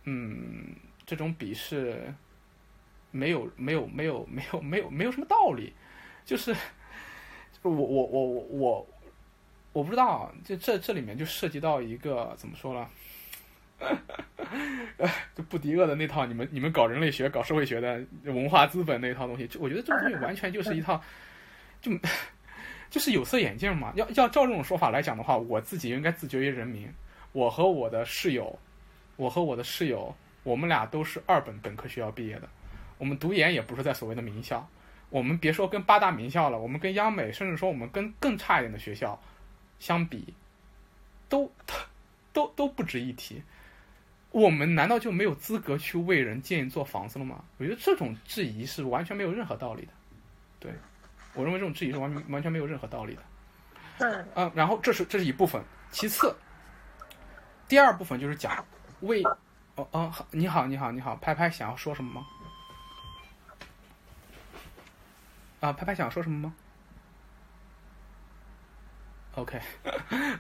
嗯，这种鄙视没有没有没有没有没有没有什么道理，就是我我我我我我不知道，就这这里面就涉及到一个怎么说呢？就布迪厄的那套，你们你们搞人类学、搞社会学的文化资本那套东西，就我觉得这个东西完全就是一套，就就是有色眼镜嘛。要要照这种说法来讲的话，我自己应该自绝于人民。我和我的室友，我和我的室友，我们俩都是二本本科学校毕业的，我们读研也不是在所谓的名校。我们别说跟八大名校了，我们跟央美，甚至说我们跟更差一点的学校相比，都都都不值一提。我们难道就没有资格去为人建一座房子了吗？我觉得这种质疑是完全没有任何道理的。对，我认为这种质疑是完完全没有任何道理的。嗯。嗯，然后这是这是一部分，其次，第二部分就是讲为哦哦，你好你好你好，拍拍想要说什么吗？啊，拍拍想要说什么吗？OK，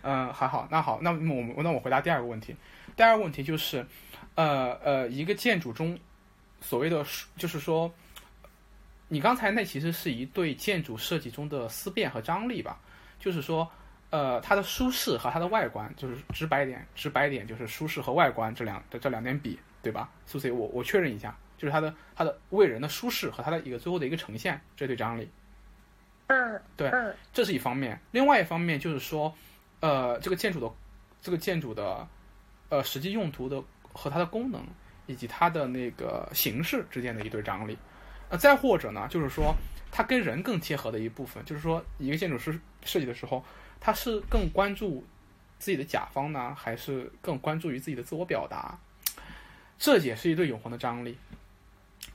嗯，还好，那好，那么我们那我回答第二个问题。第二个问题就是，呃呃，一个建筑中所谓的就是说，你刚才那其实是一对建筑设计中的思辨和张力吧？就是说，呃，它的舒适和它的外观，就是直白点，直白点就是舒适和外观这两的这两点比，对吧？苏 C，我我确认一下，就是它的它的为人的舒适和它的一个最后的一个呈现，这对张力。嗯，对，这是一方面。另外一方面就是说，呃，这个建筑的，这个建筑的，呃，实际用途的和它的功能以及它的那个形式之间的一对张力。呃，再或者呢，就是说，它跟人更贴合的一部分，就是说，一个建筑师设计的时候，他是更关注自己的甲方呢，还是更关注于自己的自我表达？这也是一对永恒的张力，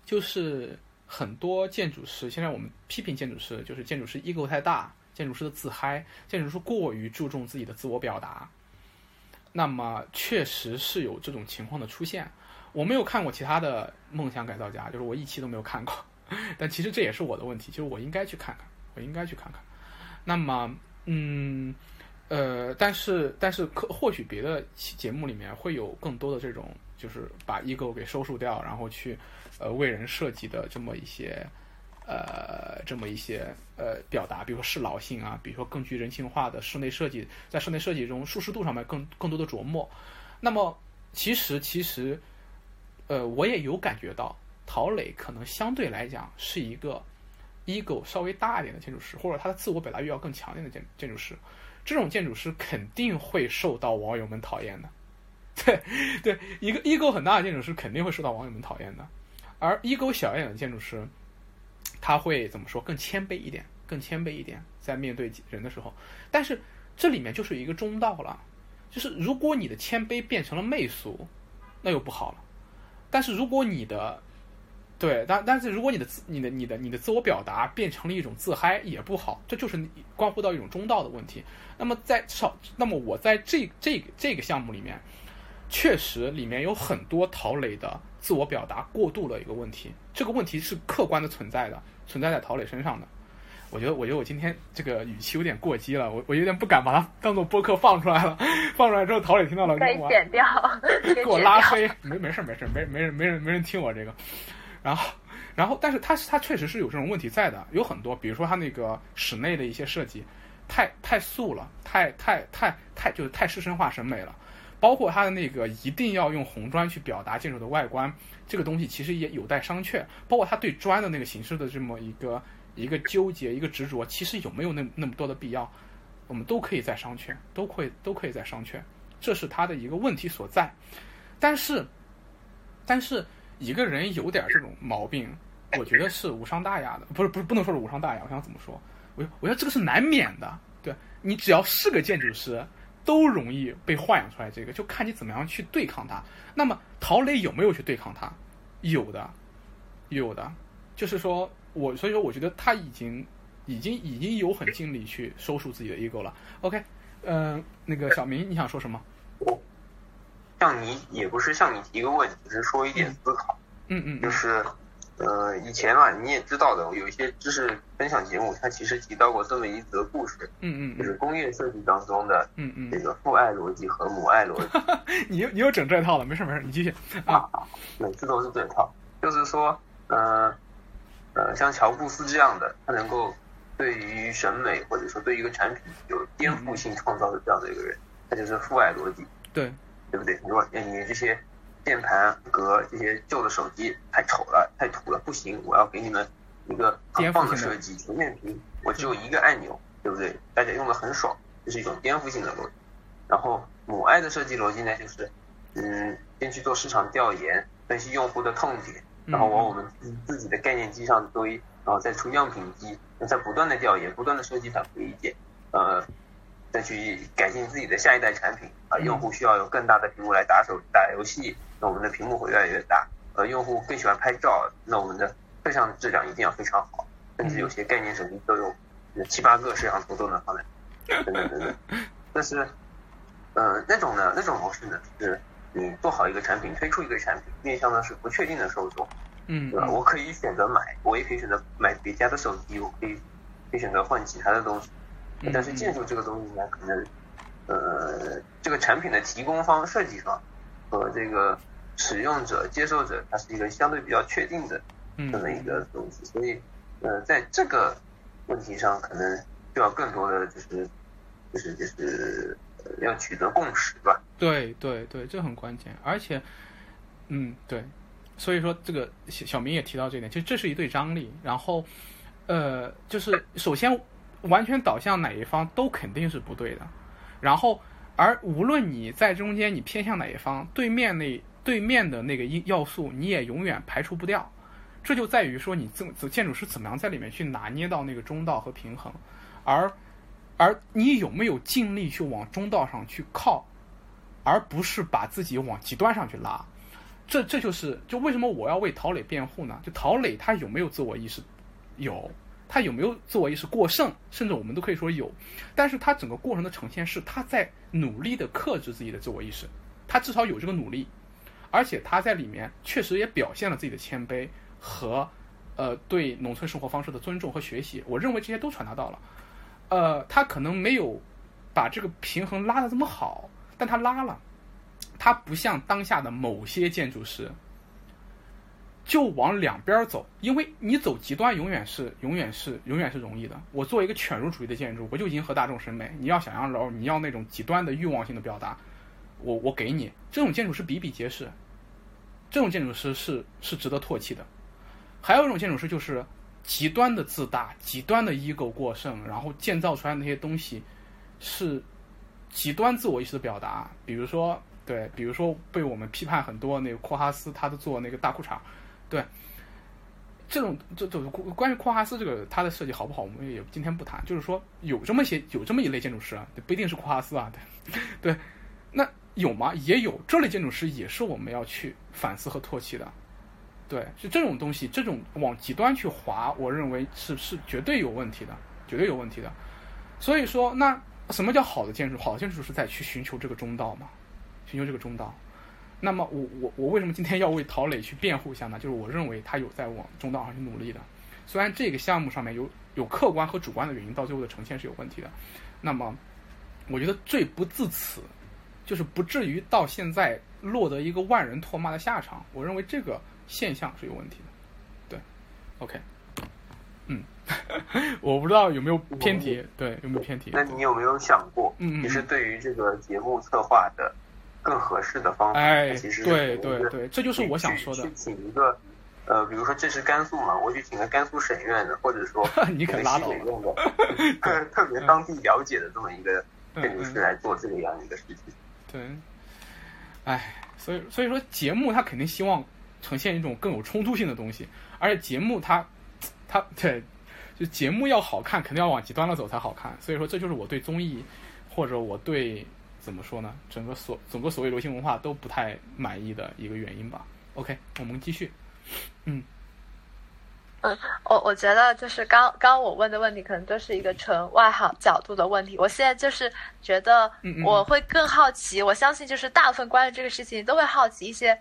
就是。很多建筑师，现在我们批评建筑师，就是建筑师 ego 太大，建筑师的自嗨，建筑师过于注重自己的自我表达。那么确实是有这种情况的出现。我没有看过其他的梦想改造家，就是我一期都没有看过。但其实这也是我的问题，就是我应该去看看，我应该去看看。那么，嗯，呃，但是但是可或许别的节目里面会有更多的这种，就是把 ego 给收束掉，然后去。呃，为人设计的这么一些，呃，这么一些呃表达，比如说适老性啊，比如说更具人性化的室内设计，在室内设计中舒适度上面更更多的琢磨。那么，其实其实，呃，我也有感觉到，陶磊可能相对来讲是一个 ego 稍微大一点的建筑师，或者他的自我表达欲要更强烈的建建筑师。这种建筑师肯定会受到网友们讨厌的。对对，一个 ego 很大的建筑师肯定会受到网友们讨厌的。而 ego 小一点的建筑师，他会怎么说？更谦卑一点，更谦卑一点，在面对人的时候。但是这里面就是一个中道了，就是如果你的谦卑变成了媚俗，那又不好了。但是如果你的，对，但但是如果你的自、你的、你的、你的自我表达变成了一种自嗨，也不好。这就是关乎到一种中道的问题。那么在少，那么我在这这这个项目里面，确实里面有很多陶磊的。自我表达过度的一个问题，这个问题是客观的存在的，存在在陶磊身上的。我觉得，我觉得我今天这个语气有点过激了，我我有点不敢把它当做播客放出来了。放出来之后，陶磊听到了，给我 剪掉，给我拉黑。没没事没事，没没人没人没人听我这个。然后然后，但是他他确实是有这种问题在的，有很多，比如说他那个室内的一些设计，太太素了，太太太太就是太师生化审美了。包括他的那个一定要用红砖去表达建筑的外观，这个东西其实也有待商榷。包括他对砖的那个形式的这么一个一个纠结、一个执着，其实有没有那那么多的必要，我们都可以再商榷，都会都可以再商榷。这是他的一个问题所在。但是，但是一个人有点这种毛病，我觉得是无伤大雅的，不是不是不能说是无伤大雅。我想怎么说？我我觉得这个是难免的。对你只要是个建筑师。都容易被幻想出来，这个就看你怎么样去对抗它。那么陶磊有没有去对抗它？有的，有的。就是说我，所以说我觉得他已经、已经、已经有很尽力去收束自己的 ego 了。OK，嗯，那个小明，你想说什么？向你也不是向你提一个问题，只是说一点思考。嗯嗯，就是。呃，以前嘛，你也知道的，有一些知识分享节目，它其实提到过这么一则故事，嗯嗯，就是工业设计当中的，嗯嗯，这个父爱逻辑和母爱逻辑。你你又整这套了，没事没事，你继续啊。每次都是这套，就是说，呃呃，像乔布斯这样的，他能够对于审美或者说对于一个产品有颠覆性创造的这样的一个人，他就是父爱逻辑，对对不对？你说你这些。键盘和这些旧的手机太丑了，太土了，不行！我要给你们一个很棒的设计，全面屏，我只有一个按钮，对不对？大家用的很爽，这是一种颠覆性的逻辑。然后母爱的设计逻辑呢，就是嗯，先去做市场调研，分析用户的痛点，然后往我们自己的概念机上堆，然后再出样品机，再不断的调研，不断的收集反馈意见，呃。再去改进自己的下一代产品啊，用户需要有更大的屏幕来打手打游戏，那我们的屏幕会越来越大。呃，用户更喜欢拍照，那我们的摄像质量一定要非常好，甚至有些概念手机都有七八个摄像头都能放在，等等等等。但是，呃，那种呢，那种模式呢，是你做好一个产品，推出一个产品，面向的是不确定的受众，嗯，对吧？我可以选择买，我也可以选择买别家的手机，我可以可以选择换其他的东西。但是建筑这个东西呢，可能呃这个产品的提供方、设计方和这个使用者、接受者，它是一个相对比较确定的这么一个东西，所以呃在这个问题上，可能需要更多的就是就是就是要取得共识吧。对对对，这很关键，而且嗯对。所以说，这个小小明也提到这点，其实这是一对张力。然后，呃，就是首先，完全导向哪一方都肯定是不对的。然后，而无论你在中间你偏向哪一方，对面那对面的那个因要素你也永远排除不掉。这就在于说，你这建筑师怎么样在里面去拿捏到那个中道和平衡，而而你有没有尽力去往中道上去靠，而不是把自己往极端上去拉。这这就是就为什么我要为陶磊辩护呢？就陶磊他有没有自我意识？有，他有没有自我意识过剩？甚至我们都可以说有。但是他整个过程的呈现是他在努力的克制自己的自我意识，他至少有这个努力，而且他在里面确实也表现了自己的谦卑和呃对农村生活方式的尊重和学习。我认为这些都传达到了。呃，他可能没有把这个平衡拉的这么好，但他拉了。他不像当下的某些建筑师，就往两边走，因为你走极端永远是永远是永远是容易的。我作为一个犬儒主义的建筑，我就迎合大众审美。你要想象楼，你要那种极端的欲望性的表达，我我给你这种建筑师比比皆是，这种建筑师是是值得唾弃的。还有一种建筑师就是极端的自大，极端的 ego 过剩，然后建造出来那些东西是极端自我意识的表达，比如说。对，比如说被我们批判很多那个库哈斯，他的做那个大裤衩，对，这种这这关于库哈斯这个他的设计好不好，我们也今天不谈。就是说有这么些有这么一类建筑师啊，不一定是库哈斯啊，对对，那有吗？也有这类建筑师也是我们要去反思和唾弃的。对，是这种东西，这种往极端去滑，我认为是是绝对有问题的，绝对有问题的。所以说，那什么叫好的建筑？好的建筑是在去寻求这个中道嘛？寻求这个中道，那么我我我为什么今天要为陶磊去辩护一下呢？就是我认为他有在往中道上去努力的，虽然这个项目上面有有客观和主观的原因，到最后的呈现是有问题的。那么，我觉得罪不至此，就是不至于到现在落得一个万人唾骂的下场。我认为这个现象是有问题的。对，OK，嗯，我不知道有没有偏题，对，有没有偏题？那你有没有想过，嗯嗯，其实对于这个节目策划的。更合适的方法，哎，其实对对对，这就是我想说的。去请一个，呃，比如说这是甘肃嘛，我去请个甘肃省院的，或者说 你可拉倒的，特特别当地了解的这么一个建筑师来做这个样一个事情。对，哎，所以所以说节目它肯定希望呈现一种更有冲突性的东西，而且节目它它对，就节目要好看，肯定要往极端了走才好看。所以说这就是我对综艺或者我对。怎么说呢？整个所整个所谓流行文化都不太满意的一个原因吧。OK，我们继续。嗯嗯，我我觉得就是刚刚我问的问题，可能都是一个纯外行角度的问题。我现在就是觉得我会更好奇，我相信就是大部分关于这个事情都会好奇一些。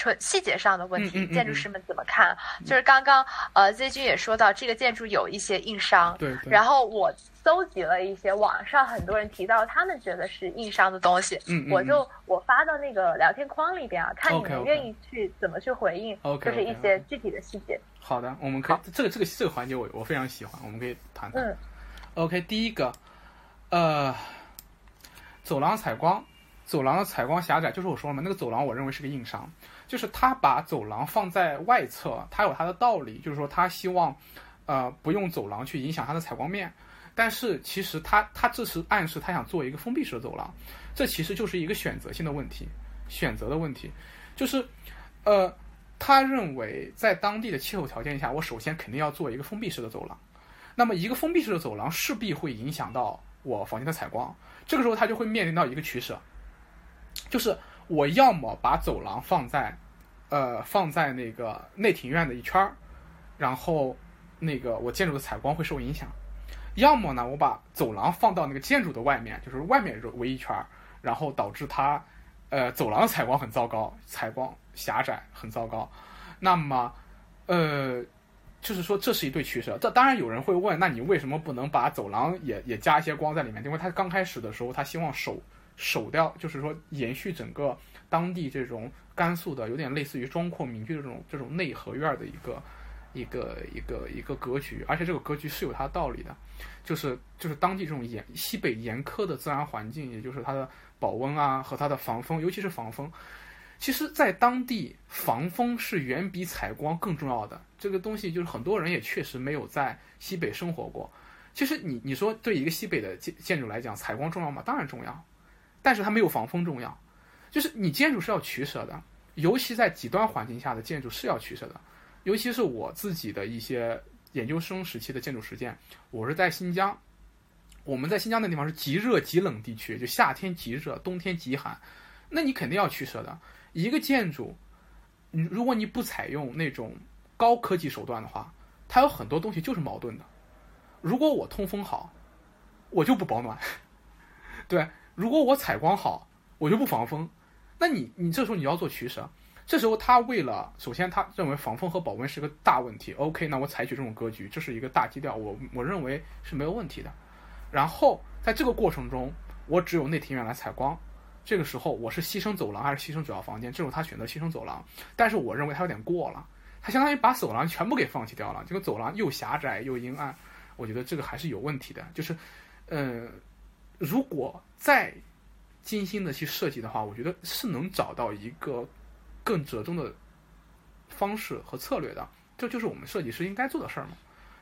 纯细节上的问题，建筑师们怎么看？就是刚刚呃，Z 君也说到，这个建筑有一些硬伤。对。然后我搜集了一些网上很多人提到他们觉得是硬伤的东西，我就我发到那个聊天框里边啊，看你们愿意去怎么去回应，OK 就是一些具体的细节。好的，我们可以这个这个这个环节我我非常喜欢，我们可以谈谈。嗯 OK，第一个，呃，走廊采光，走廊的采光狭窄，就是我说了嘛，那个走廊我认为是个硬伤。就是他把走廊放在外侧，他有他的道理，就是说他希望，呃，不用走廊去影响他的采光面。但是其实他他这是暗示他想做一个封闭式的走廊，这其实就是一个选择性的问题，选择的问题。就是，呃，他认为在当地的气候条件下，我首先肯定要做一个封闭式的走廊。那么一个封闭式的走廊势必会影响到我房间的采光，这个时候他就会面临到一个取舍，就是。我要么把走廊放在，呃，放在那个内庭院的一圈儿，然后那个我建筑的采光会受影响；要么呢，我把走廊放到那个建筑的外面，就是外面围一圈儿，然后导致它，呃，走廊的采光很糟糕，采光狭窄很糟糕。那么，呃，就是说这是一对取舍。这当然有人会问，那你为什么不能把走廊也也加一些光在里面？因为他刚开始的时候，他希望手守掉，就是说延续整个当地这种甘肃的有点类似于庄阔民居的这种这种内合院的一个一个一个一个格局，而且这个格局是有它的道理的，就是就是当地这种严西北严苛的自然环境，也就是它的保温啊和它的防风，尤其是防风。其实，在当地防风是远比采光更重要的。这个东西就是很多人也确实没有在西北生活过。其实你你说对一个西北的建建筑来讲，采光重要吗？当然重要，但是它没有防风重要。就是你建筑是要取舍的，尤其在极端环境下的建筑是要取舍的。尤其是我自己的一些研究生时期的建筑实践，我是在新疆，我们在新疆那地方是极热极冷地区，就夏天极热，冬天极寒，那你肯定要取舍的。一个建筑，你如果你不采用那种高科技手段的话，它有很多东西就是矛盾的。如果我通风好，我就不保暖；对，如果我采光好，我就不防风。那你你这时候你要做取舍。这时候他为了，首先他认为防风和保温是个大问题。OK，那我采取这种格局，这是一个大基调，我我认为是没有问题的。然后在这个过程中，我只有内庭院来采光。这个时候我是牺牲走廊还是牺牲主要房间？这时候他选择牺牲走廊，但是我认为他有点过了，他相当于把走廊全部给放弃掉了。这个走廊又狭窄又阴暗，我觉得这个还是有问题的。就是，呃，如果再精心的去设计的话，我觉得是能找到一个更折中的方式和策略的。这就是我们设计师应该做的事儿嘛。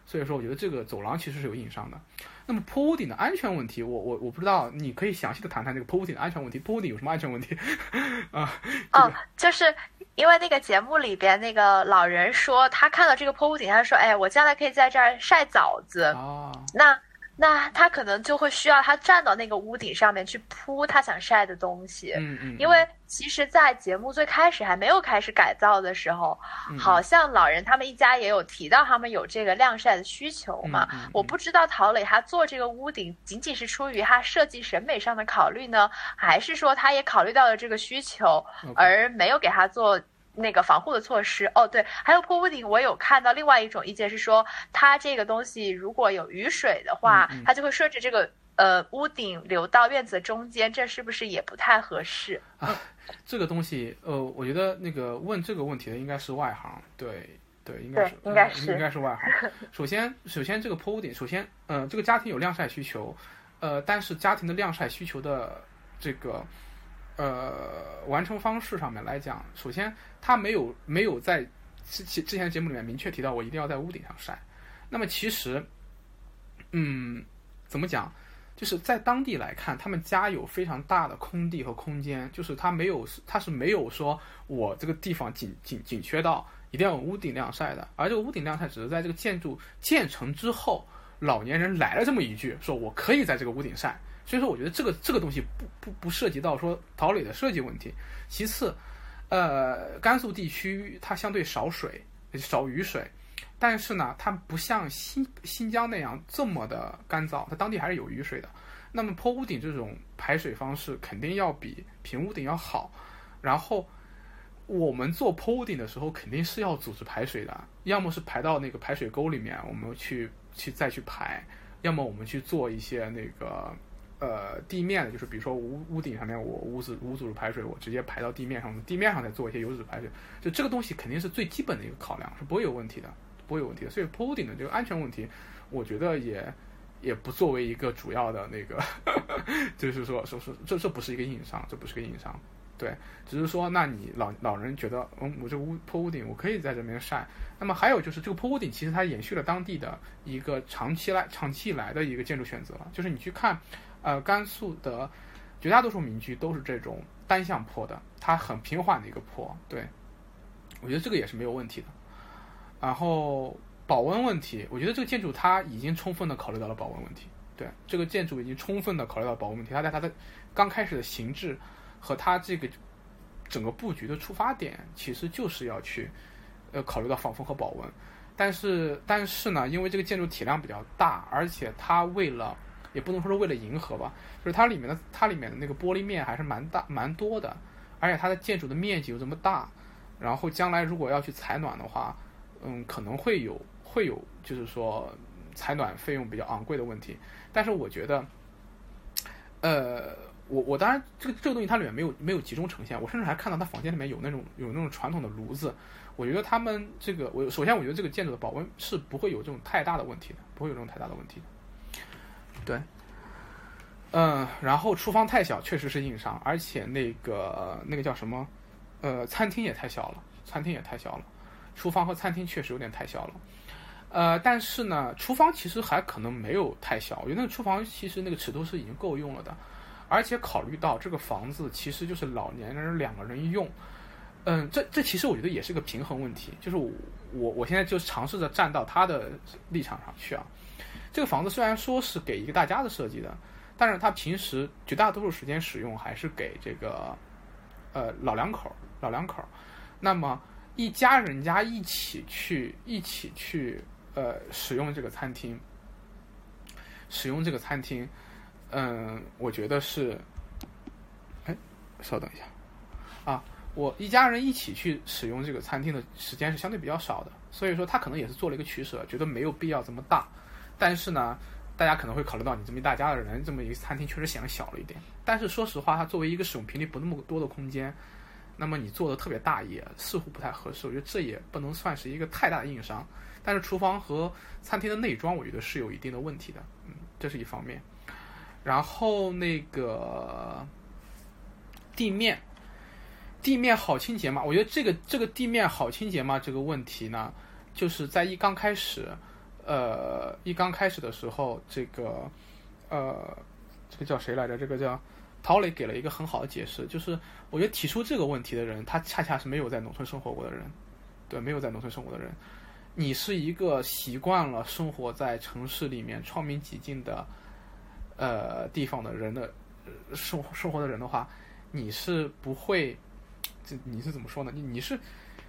所以说，我觉得这个走廊其实是有硬伤的。那么坡屋顶的安全问题，我我我不知道，你可以详细的谈谈这个坡屋顶的安全问题。坡屋顶有什么安全问题？啊？哦，就是因为那个节目里边那个老人说，他看到这个坡屋顶，他说：“哎，我将来可以在这儿晒枣子。”哦，那。那他可能就会需要他站到那个屋顶上面去铺他想晒的东西，嗯嗯，因为其实，在节目最开始还没有开始改造的时候，好像老人他们一家也有提到他们有这个晾晒的需求嘛。我不知道陶磊他做这个屋顶仅仅是出于他设计审美上的考虑呢，还是说他也考虑到了这个需求而没有给他做。那个防护的措施哦，对，还有破屋顶，我有看到另外一种意见是说，它这个东西如果有雨水的话，它就会顺着这个呃屋顶流到院子的中间，这是不是也不太合适？啊，这个东西，呃，我觉得那个问这个问题的应该是外行，对对，应该是应该是应该是外行。首先，首先这个坡屋顶，首先，呃，这个家庭有晾晒需求，呃，但是家庭的晾晒需求的这个。呃，完成方式上面来讲，首先他没有没有在之之之前节目里面明确提到我一定要在屋顶上晒。那么其实，嗯，怎么讲？就是在当地来看，他们家有非常大的空地和空间，就是他没有他是没有说我这个地方紧紧紧缺到一定要有屋顶晾晒的，而这个屋顶晾晒只是在这个建筑建成之后，老年人来了这么一句，说我可以在这个屋顶晒。所以说，我觉得这个这个东西不不不涉及到说陶磊的设计问题。其次，呃，甘肃地区它相对少水，少雨水，但是呢，它不像新新疆那样这么的干燥，它当地还是有雨水的。那么坡屋顶这种排水方式肯定要比平屋顶要好。然后我们做坡屋顶的时候，肯定是要组织排水的，要么是排到那个排水沟里面，我们去去再去排；要么我们去做一些那个。呃，地面的，就是比如说屋屋顶上面，我屋子屋组织排水，我直接排到地面上，地面上再做一些油脂排水，就这个东西肯定是最基本的一个考量，是不会有问题的，不会有问题的。所以坡屋顶的这个安全问题，我觉得也也不作为一个主要的那个，就是说说说这这不是一个硬伤，这不是个硬伤，对，只是说那你老老人觉得，嗯，我这屋坡屋顶我可以在这边晒，那么还有就是这个坡屋顶其实它延续了当地的一个长期来长期以来的一个建筑选择，就是你去看。呃，甘肃的绝大多数民居都是这种单向坡的，它很平缓的一个坡。对，我觉得这个也是没有问题的。然后保温问题，我觉得这个建筑它已经充分的考虑到了保温问题。对，这个建筑已经充分的考虑到保温问题。它在它的刚开始的形制和它这个整个布局的出发点，其实就是要去呃考虑到防风和保温。但是但是呢，因为这个建筑体量比较大，而且它为了也不能说是为了迎合吧，就是它里面的它里面的那个玻璃面还是蛮大蛮多的，而且它的建筑的面积又这么大，然后将来如果要去采暖的话，嗯，可能会有会有就是说采暖费用比较昂贵的问题。但是我觉得，呃，我我当然这个这个东西它里面没有没有集中呈现，我甚至还看到他房间里面有那种有那种传统的炉子。我觉得他们这个，我首先我觉得这个建筑的保温是不会有这种太大的问题的，不会有这种太大的问题的。对，嗯，然后厨房太小，确实是硬伤，而且那个那个叫什么，呃，餐厅也太小了，餐厅也太小了，厨房和餐厅确实有点太小了。呃，但是呢，厨房其实还可能没有太小，我觉得那个厨房其实那个尺度是已经够用了的，而且考虑到这个房子其实就是老年人两个人用。嗯，这这其实我觉得也是个平衡问题，就是我我我现在就尝试着站到他的立场上去啊。这个房子虽然说是给一个大家的设计的，但是他平时绝大多数时间使用还是给这个呃老两口老两口那么一家人家一起去一起去呃使用这个餐厅，使用这个餐厅，嗯，我觉得是，哎，稍等一下啊。我一家人一起去使用这个餐厅的时间是相对比较少的，所以说他可能也是做了一个取舍，觉得没有必要这么大。但是呢，大家可能会考虑到你这么一大家的人，这么一个餐厅确实显得小了一点。但是说实话，它作为一个使用频率不那么多的空间，那么你做的特别大也似乎不太合适。我觉得这也不能算是一个太大的硬伤。但是厨房和餐厅的内装，我觉得是有一定的问题的，嗯，这是一方面。然后那个地面。地面好清洁吗？我觉得这个这个地面好清洁吗？这个问题呢，就是在一刚开始，呃，一刚开始的时候，这个，呃，这个叫谁来着？这个叫陶磊给了一个很好的解释，就是我觉得提出这个问题的人，他恰恰是没有在农村生活过的人，对，没有在农村生活的人。你是一个习惯了生活在城市里面窗明几净的，呃，地方的人的生生活的人的话，你是不会。这你是怎么说呢？你你是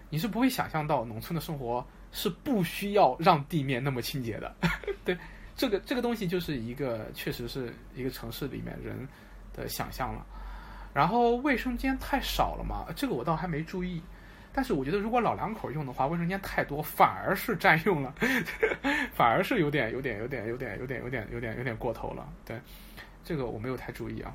你是不会想象到农村的生活是不需要让地面那么清洁的，对，这个这个东西就是一个确实是一个城市里面人的想象了。然后卫生间太少了嘛，这个我倒还没注意。但是我觉得如果老两口用的话，卫生间太多，反而是占用了，反而是有点、有点、有点、有点、有点、有点、有点、有点过头了。对，这个我没有太注意啊。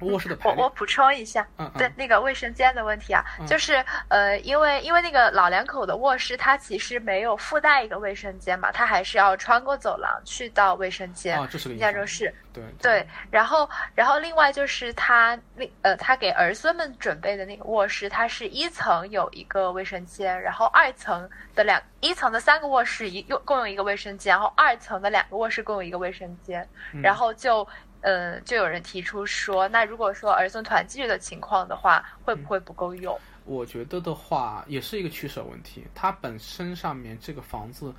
卧室的我我补充一下，对那个卫生间的问题啊，就是呃，因为因为那个老两口的卧室，它其实没有附带一个卫生间嘛，它还是要穿过走廊去到卫生间。啊，这是个亚洲式。对对，然后然后另外就是他那呃，他给儿孙们准备的那个卧室，它是一层有一个卫生间，然后二层的两一层的三个卧室一用共用一个卫生间，然后二层的两个卧室共用一个卫生间，然后就。嗯，就有人提出说，那如果说儿孙团聚的情况的话，会不会不够用？我觉得的话，也是一个取舍问题。它本身上面这个房子，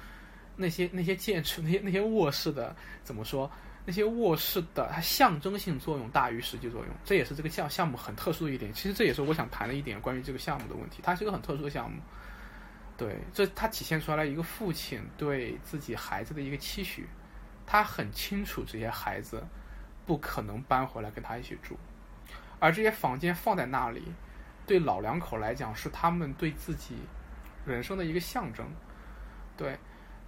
那些那些建筑，那些那些卧室的怎么说？那些卧室的它象征性作用大于实际作用，这也是这个项项目很特殊的一点。其实这也是我想谈的一点关于这个项目的问题。它是一个很特殊的项目，对，这它体现出来一个父亲对自己孩子的一个期许，他很清楚这些孩子。不可能搬回来跟他一起住，而这些房间放在那里，对老两口来讲是他们对自己人生的一个象征。对，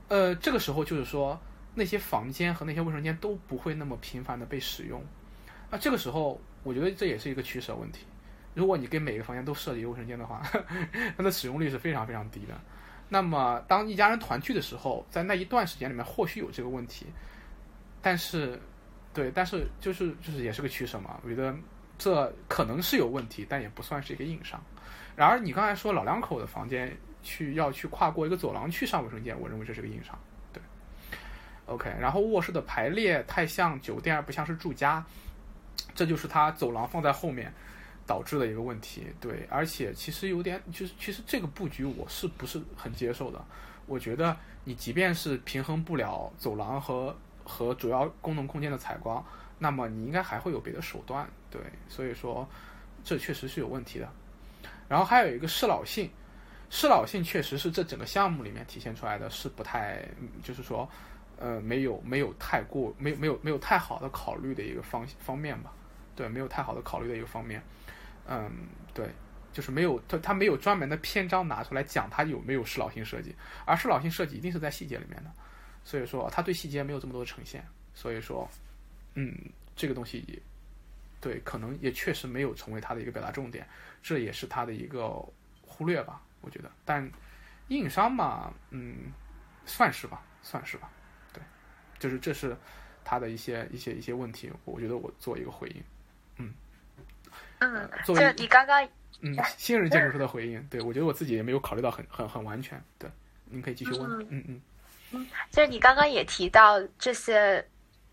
呃，这个时候就是说那些房间和那些卫生间都不会那么频繁的被使用。那这个时候，我觉得这也是一个取舍问题。如果你给每个房间都设计卫生间的话，它的使用率是非常非常低的。那么，当一家人团聚的时候，在那一段时间里面或许有这个问题，但是。对，但是就是就是也是个取舍嘛。我觉得这可能是有问题，但也不算是一个硬伤。然而你刚才说老两口的房间去要去跨过一个走廊去上卫生间，我认为这是个硬伤。对，OK。然后卧室的排列太像酒店而不像是住家，这就是它走廊放在后面导致的一个问题。对，而且其实有点就是其实这个布局我是不是很接受的？我觉得你即便是平衡不了走廊和和主要功能空间的采光，那么你应该还会有别的手段，对，所以说这确实是有问题的。然后还有一个适老性，适老性确实是这整个项目里面体现出来的是不太，就是说，呃，没有没有太过，没有没有没有太好的考虑的一个方方面吧，对，没有太好的考虑的一个方面，嗯，对，就是没有他他没有专门的篇章拿出来讲他有没有适老性设计，而适老性设计一定是在细节里面的，所以说他对细节没有这么多的呈现，所以说，嗯，这个东西，对，可能也确实没有成为他的一个表达重点，这也是他的一个忽略吧，我觉得。但硬伤嘛，嗯，算是吧，算是吧，对，就是这是他的一些一些一些问题，我觉得我做一个回应，嗯，嗯，作为就你刚刚嗯，新人建筑师的回应，对我觉得我自己也没有考虑到很很很完全。对，您可以继续问。嗯嗯就是你刚刚也提到这些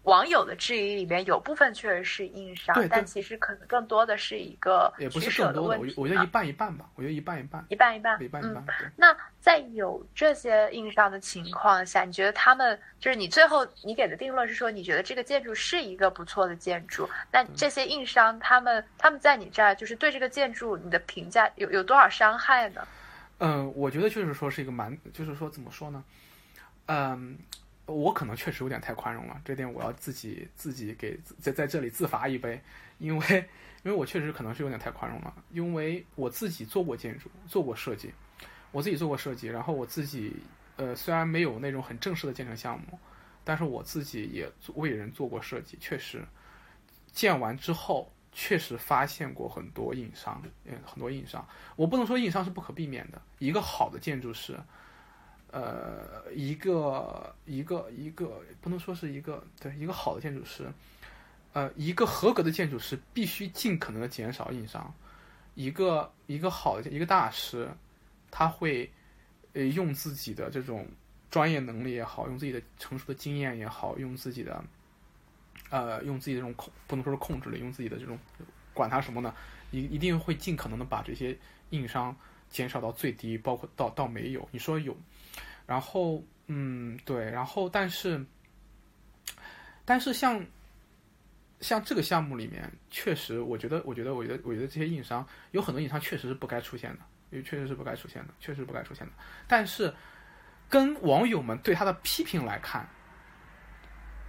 网友的质疑里面，有部分确实是硬伤但其实可能更多的是一个也不是更多的，我我觉得一半一半吧，我觉得一半一半，一半一半，一半一半。嗯。那在有这些硬伤的情况下，你觉得他们就是你最后你给的定论是说，你觉得这个建筑是一个不错的建筑？那这些硬伤，他们他们在你这儿就是对这个建筑你的评价有有多少伤害呢？嗯，我觉得就是说是一个蛮，就是说怎么说呢？嗯，我可能确实有点太宽容了，这点我要自己自己给在在这里自罚一杯，因为因为我确实可能是有点太宽容了，因为我自己做过建筑，做过设计，我自己做过设计，然后我自己呃虽然没有那种很正式的建成项目，但是我自己也为人做过设计，确实建完之后。确实发现过很多硬伤，嗯，很多硬伤。我不能说硬伤是不可避免的。一个好的建筑师，呃，一个一个一个不能说是一个对一个好的建筑师，呃，一个合格的建筑师必须尽可能的减少硬伤。一个一个好的一个大师，他会呃用自己的这种专业能力也好，用自己的成熟的经验也好，用自己的。呃，用自己的这种控，不能说是控制力，用自己的这种，管他什么呢？一一定会尽可能的把这些硬伤减少到最低，包括到到没有。你说有，然后嗯，对，然后但是，但是像像这个项目里面，确实，我觉得，我觉得，我觉得，我觉得这些硬伤有很多硬伤确实是不该出现的，也确实是不该出现的，确实不该出现的。但是，跟网友们对他的批评来看，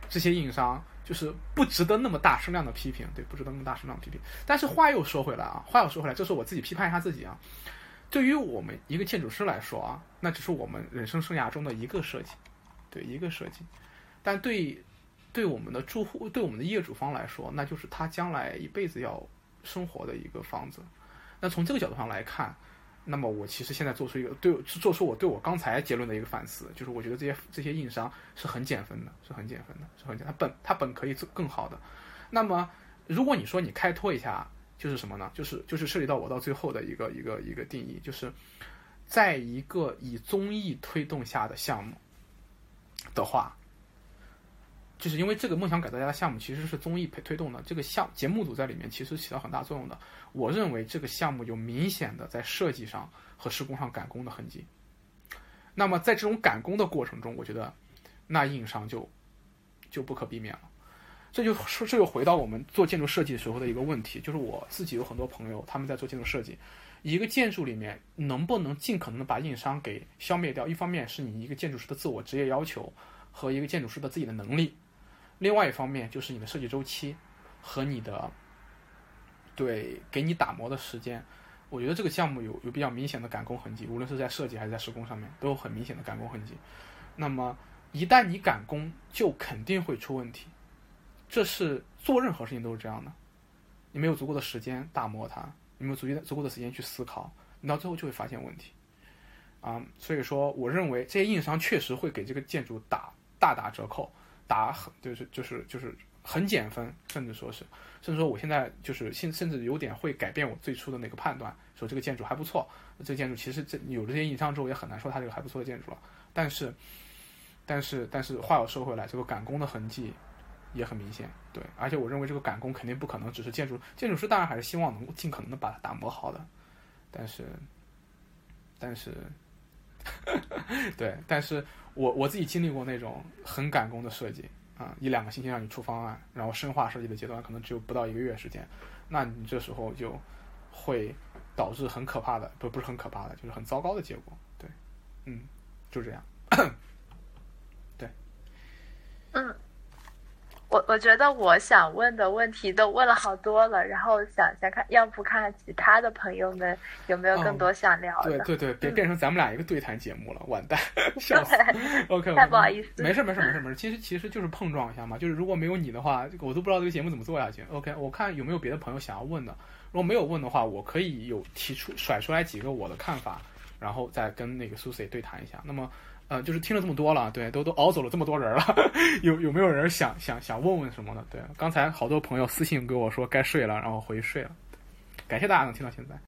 这些硬伤。就是不值得那么大声量的批评，对，不值得那么大声量批评。但是话又说回来啊，话又说回来，这是我自己批判一下自己啊。对于我们一个建筑师来说啊，那只是我们人生生涯中的一个设计，对，一个设计。但对，对我们的住户，对我们的业主方来说，那就是他将来一辈子要生活的一个房子。那从这个角度上来看。那么我其实现在做出一个对做出我对我刚才结论的一个反思，就是我觉得这些这些硬伤是很减分的，是很减分的，是很减。他本他本可以做更好的。那么如果你说你开拓一下，就是什么呢？就是就是涉及到我到最后的一个一个一个定义，就是在一个以综艺推动下的项目的话，就是因为这个梦想改造家的项目其实是综艺推推动的，这个项节目组在里面其实起到很大作用的。我认为这个项目有明显的在设计上和施工上赶工的痕迹。那么在这种赶工的过程中，我觉得那硬伤就就不可避免了。这就说这又回到我们做建筑设计的时候的一个问题，就是我自己有很多朋友他们在做建筑设计，一个建筑里面能不能尽可能的把硬伤给消灭掉？一方面是你一个建筑师的自我职业要求和一个建筑师的自己的能力，另外一方面就是你的设计周期和你的。对，给你打磨的时间，我觉得这个项目有有比较明显的赶工痕迹，无论是在设计还是在施工上面，都有很明显的赶工痕迹。那么一旦你赶工，就肯定会出问题。这是做任何事情都是这样的，你没有足够的时间打磨它，你没有足够足够的时间去思考，你到最后就会发现问题。啊，所以说，我认为这些硬伤确实会给这个建筑打大打折扣，打很就是就是就是很减分，甚至说是。甚至说，我现在就是甚甚至有点会改变我最初的那个判断，说这个建筑还不错。这个建筑其实这有这些硬伤之后，也很难说它这个还不错的建筑了。但是，但是，但是话又说回来，这个赶工的痕迹也很明显。对，而且我认为这个赶工肯定不可能只是建筑建筑师，当然还是希望能够尽可能的把它打磨好的。但是，但是，对，但是我我自己经历过那种很赶工的设计。啊，一两个星期让你出方案，然后深化设计的阶段可能只有不到一个月时间，那你这时候就会导致很可怕的，不不是很可怕的，就是很糟糕的结果。对，嗯，就这样。对，嗯，我我觉得我想问的问题都问了好多了，然后想想看，要不看看其他的朋友们有没有更多想聊的？对对对，别变成咱们俩一个对谈节目了，完蛋，笑死。OK，太不好意思。没事没事没事没事，其实其实就是碰撞一下嘛，就是如果没有你的话，我都不知道这个节目怎么做下去。OK，我看有没有别的朋友想要问的，如果没有问的话，我可以有提出甩出来几个我的看法，然后再跟那个 Susie 对谈一下。那么。呃，就是听了这么多了，对，都都熬走了这么多人了，有有没有人想想想问问什么的？对，刚才好多朋友私信给我说该睡了，然后回去睡了。感谢大家能听到现在。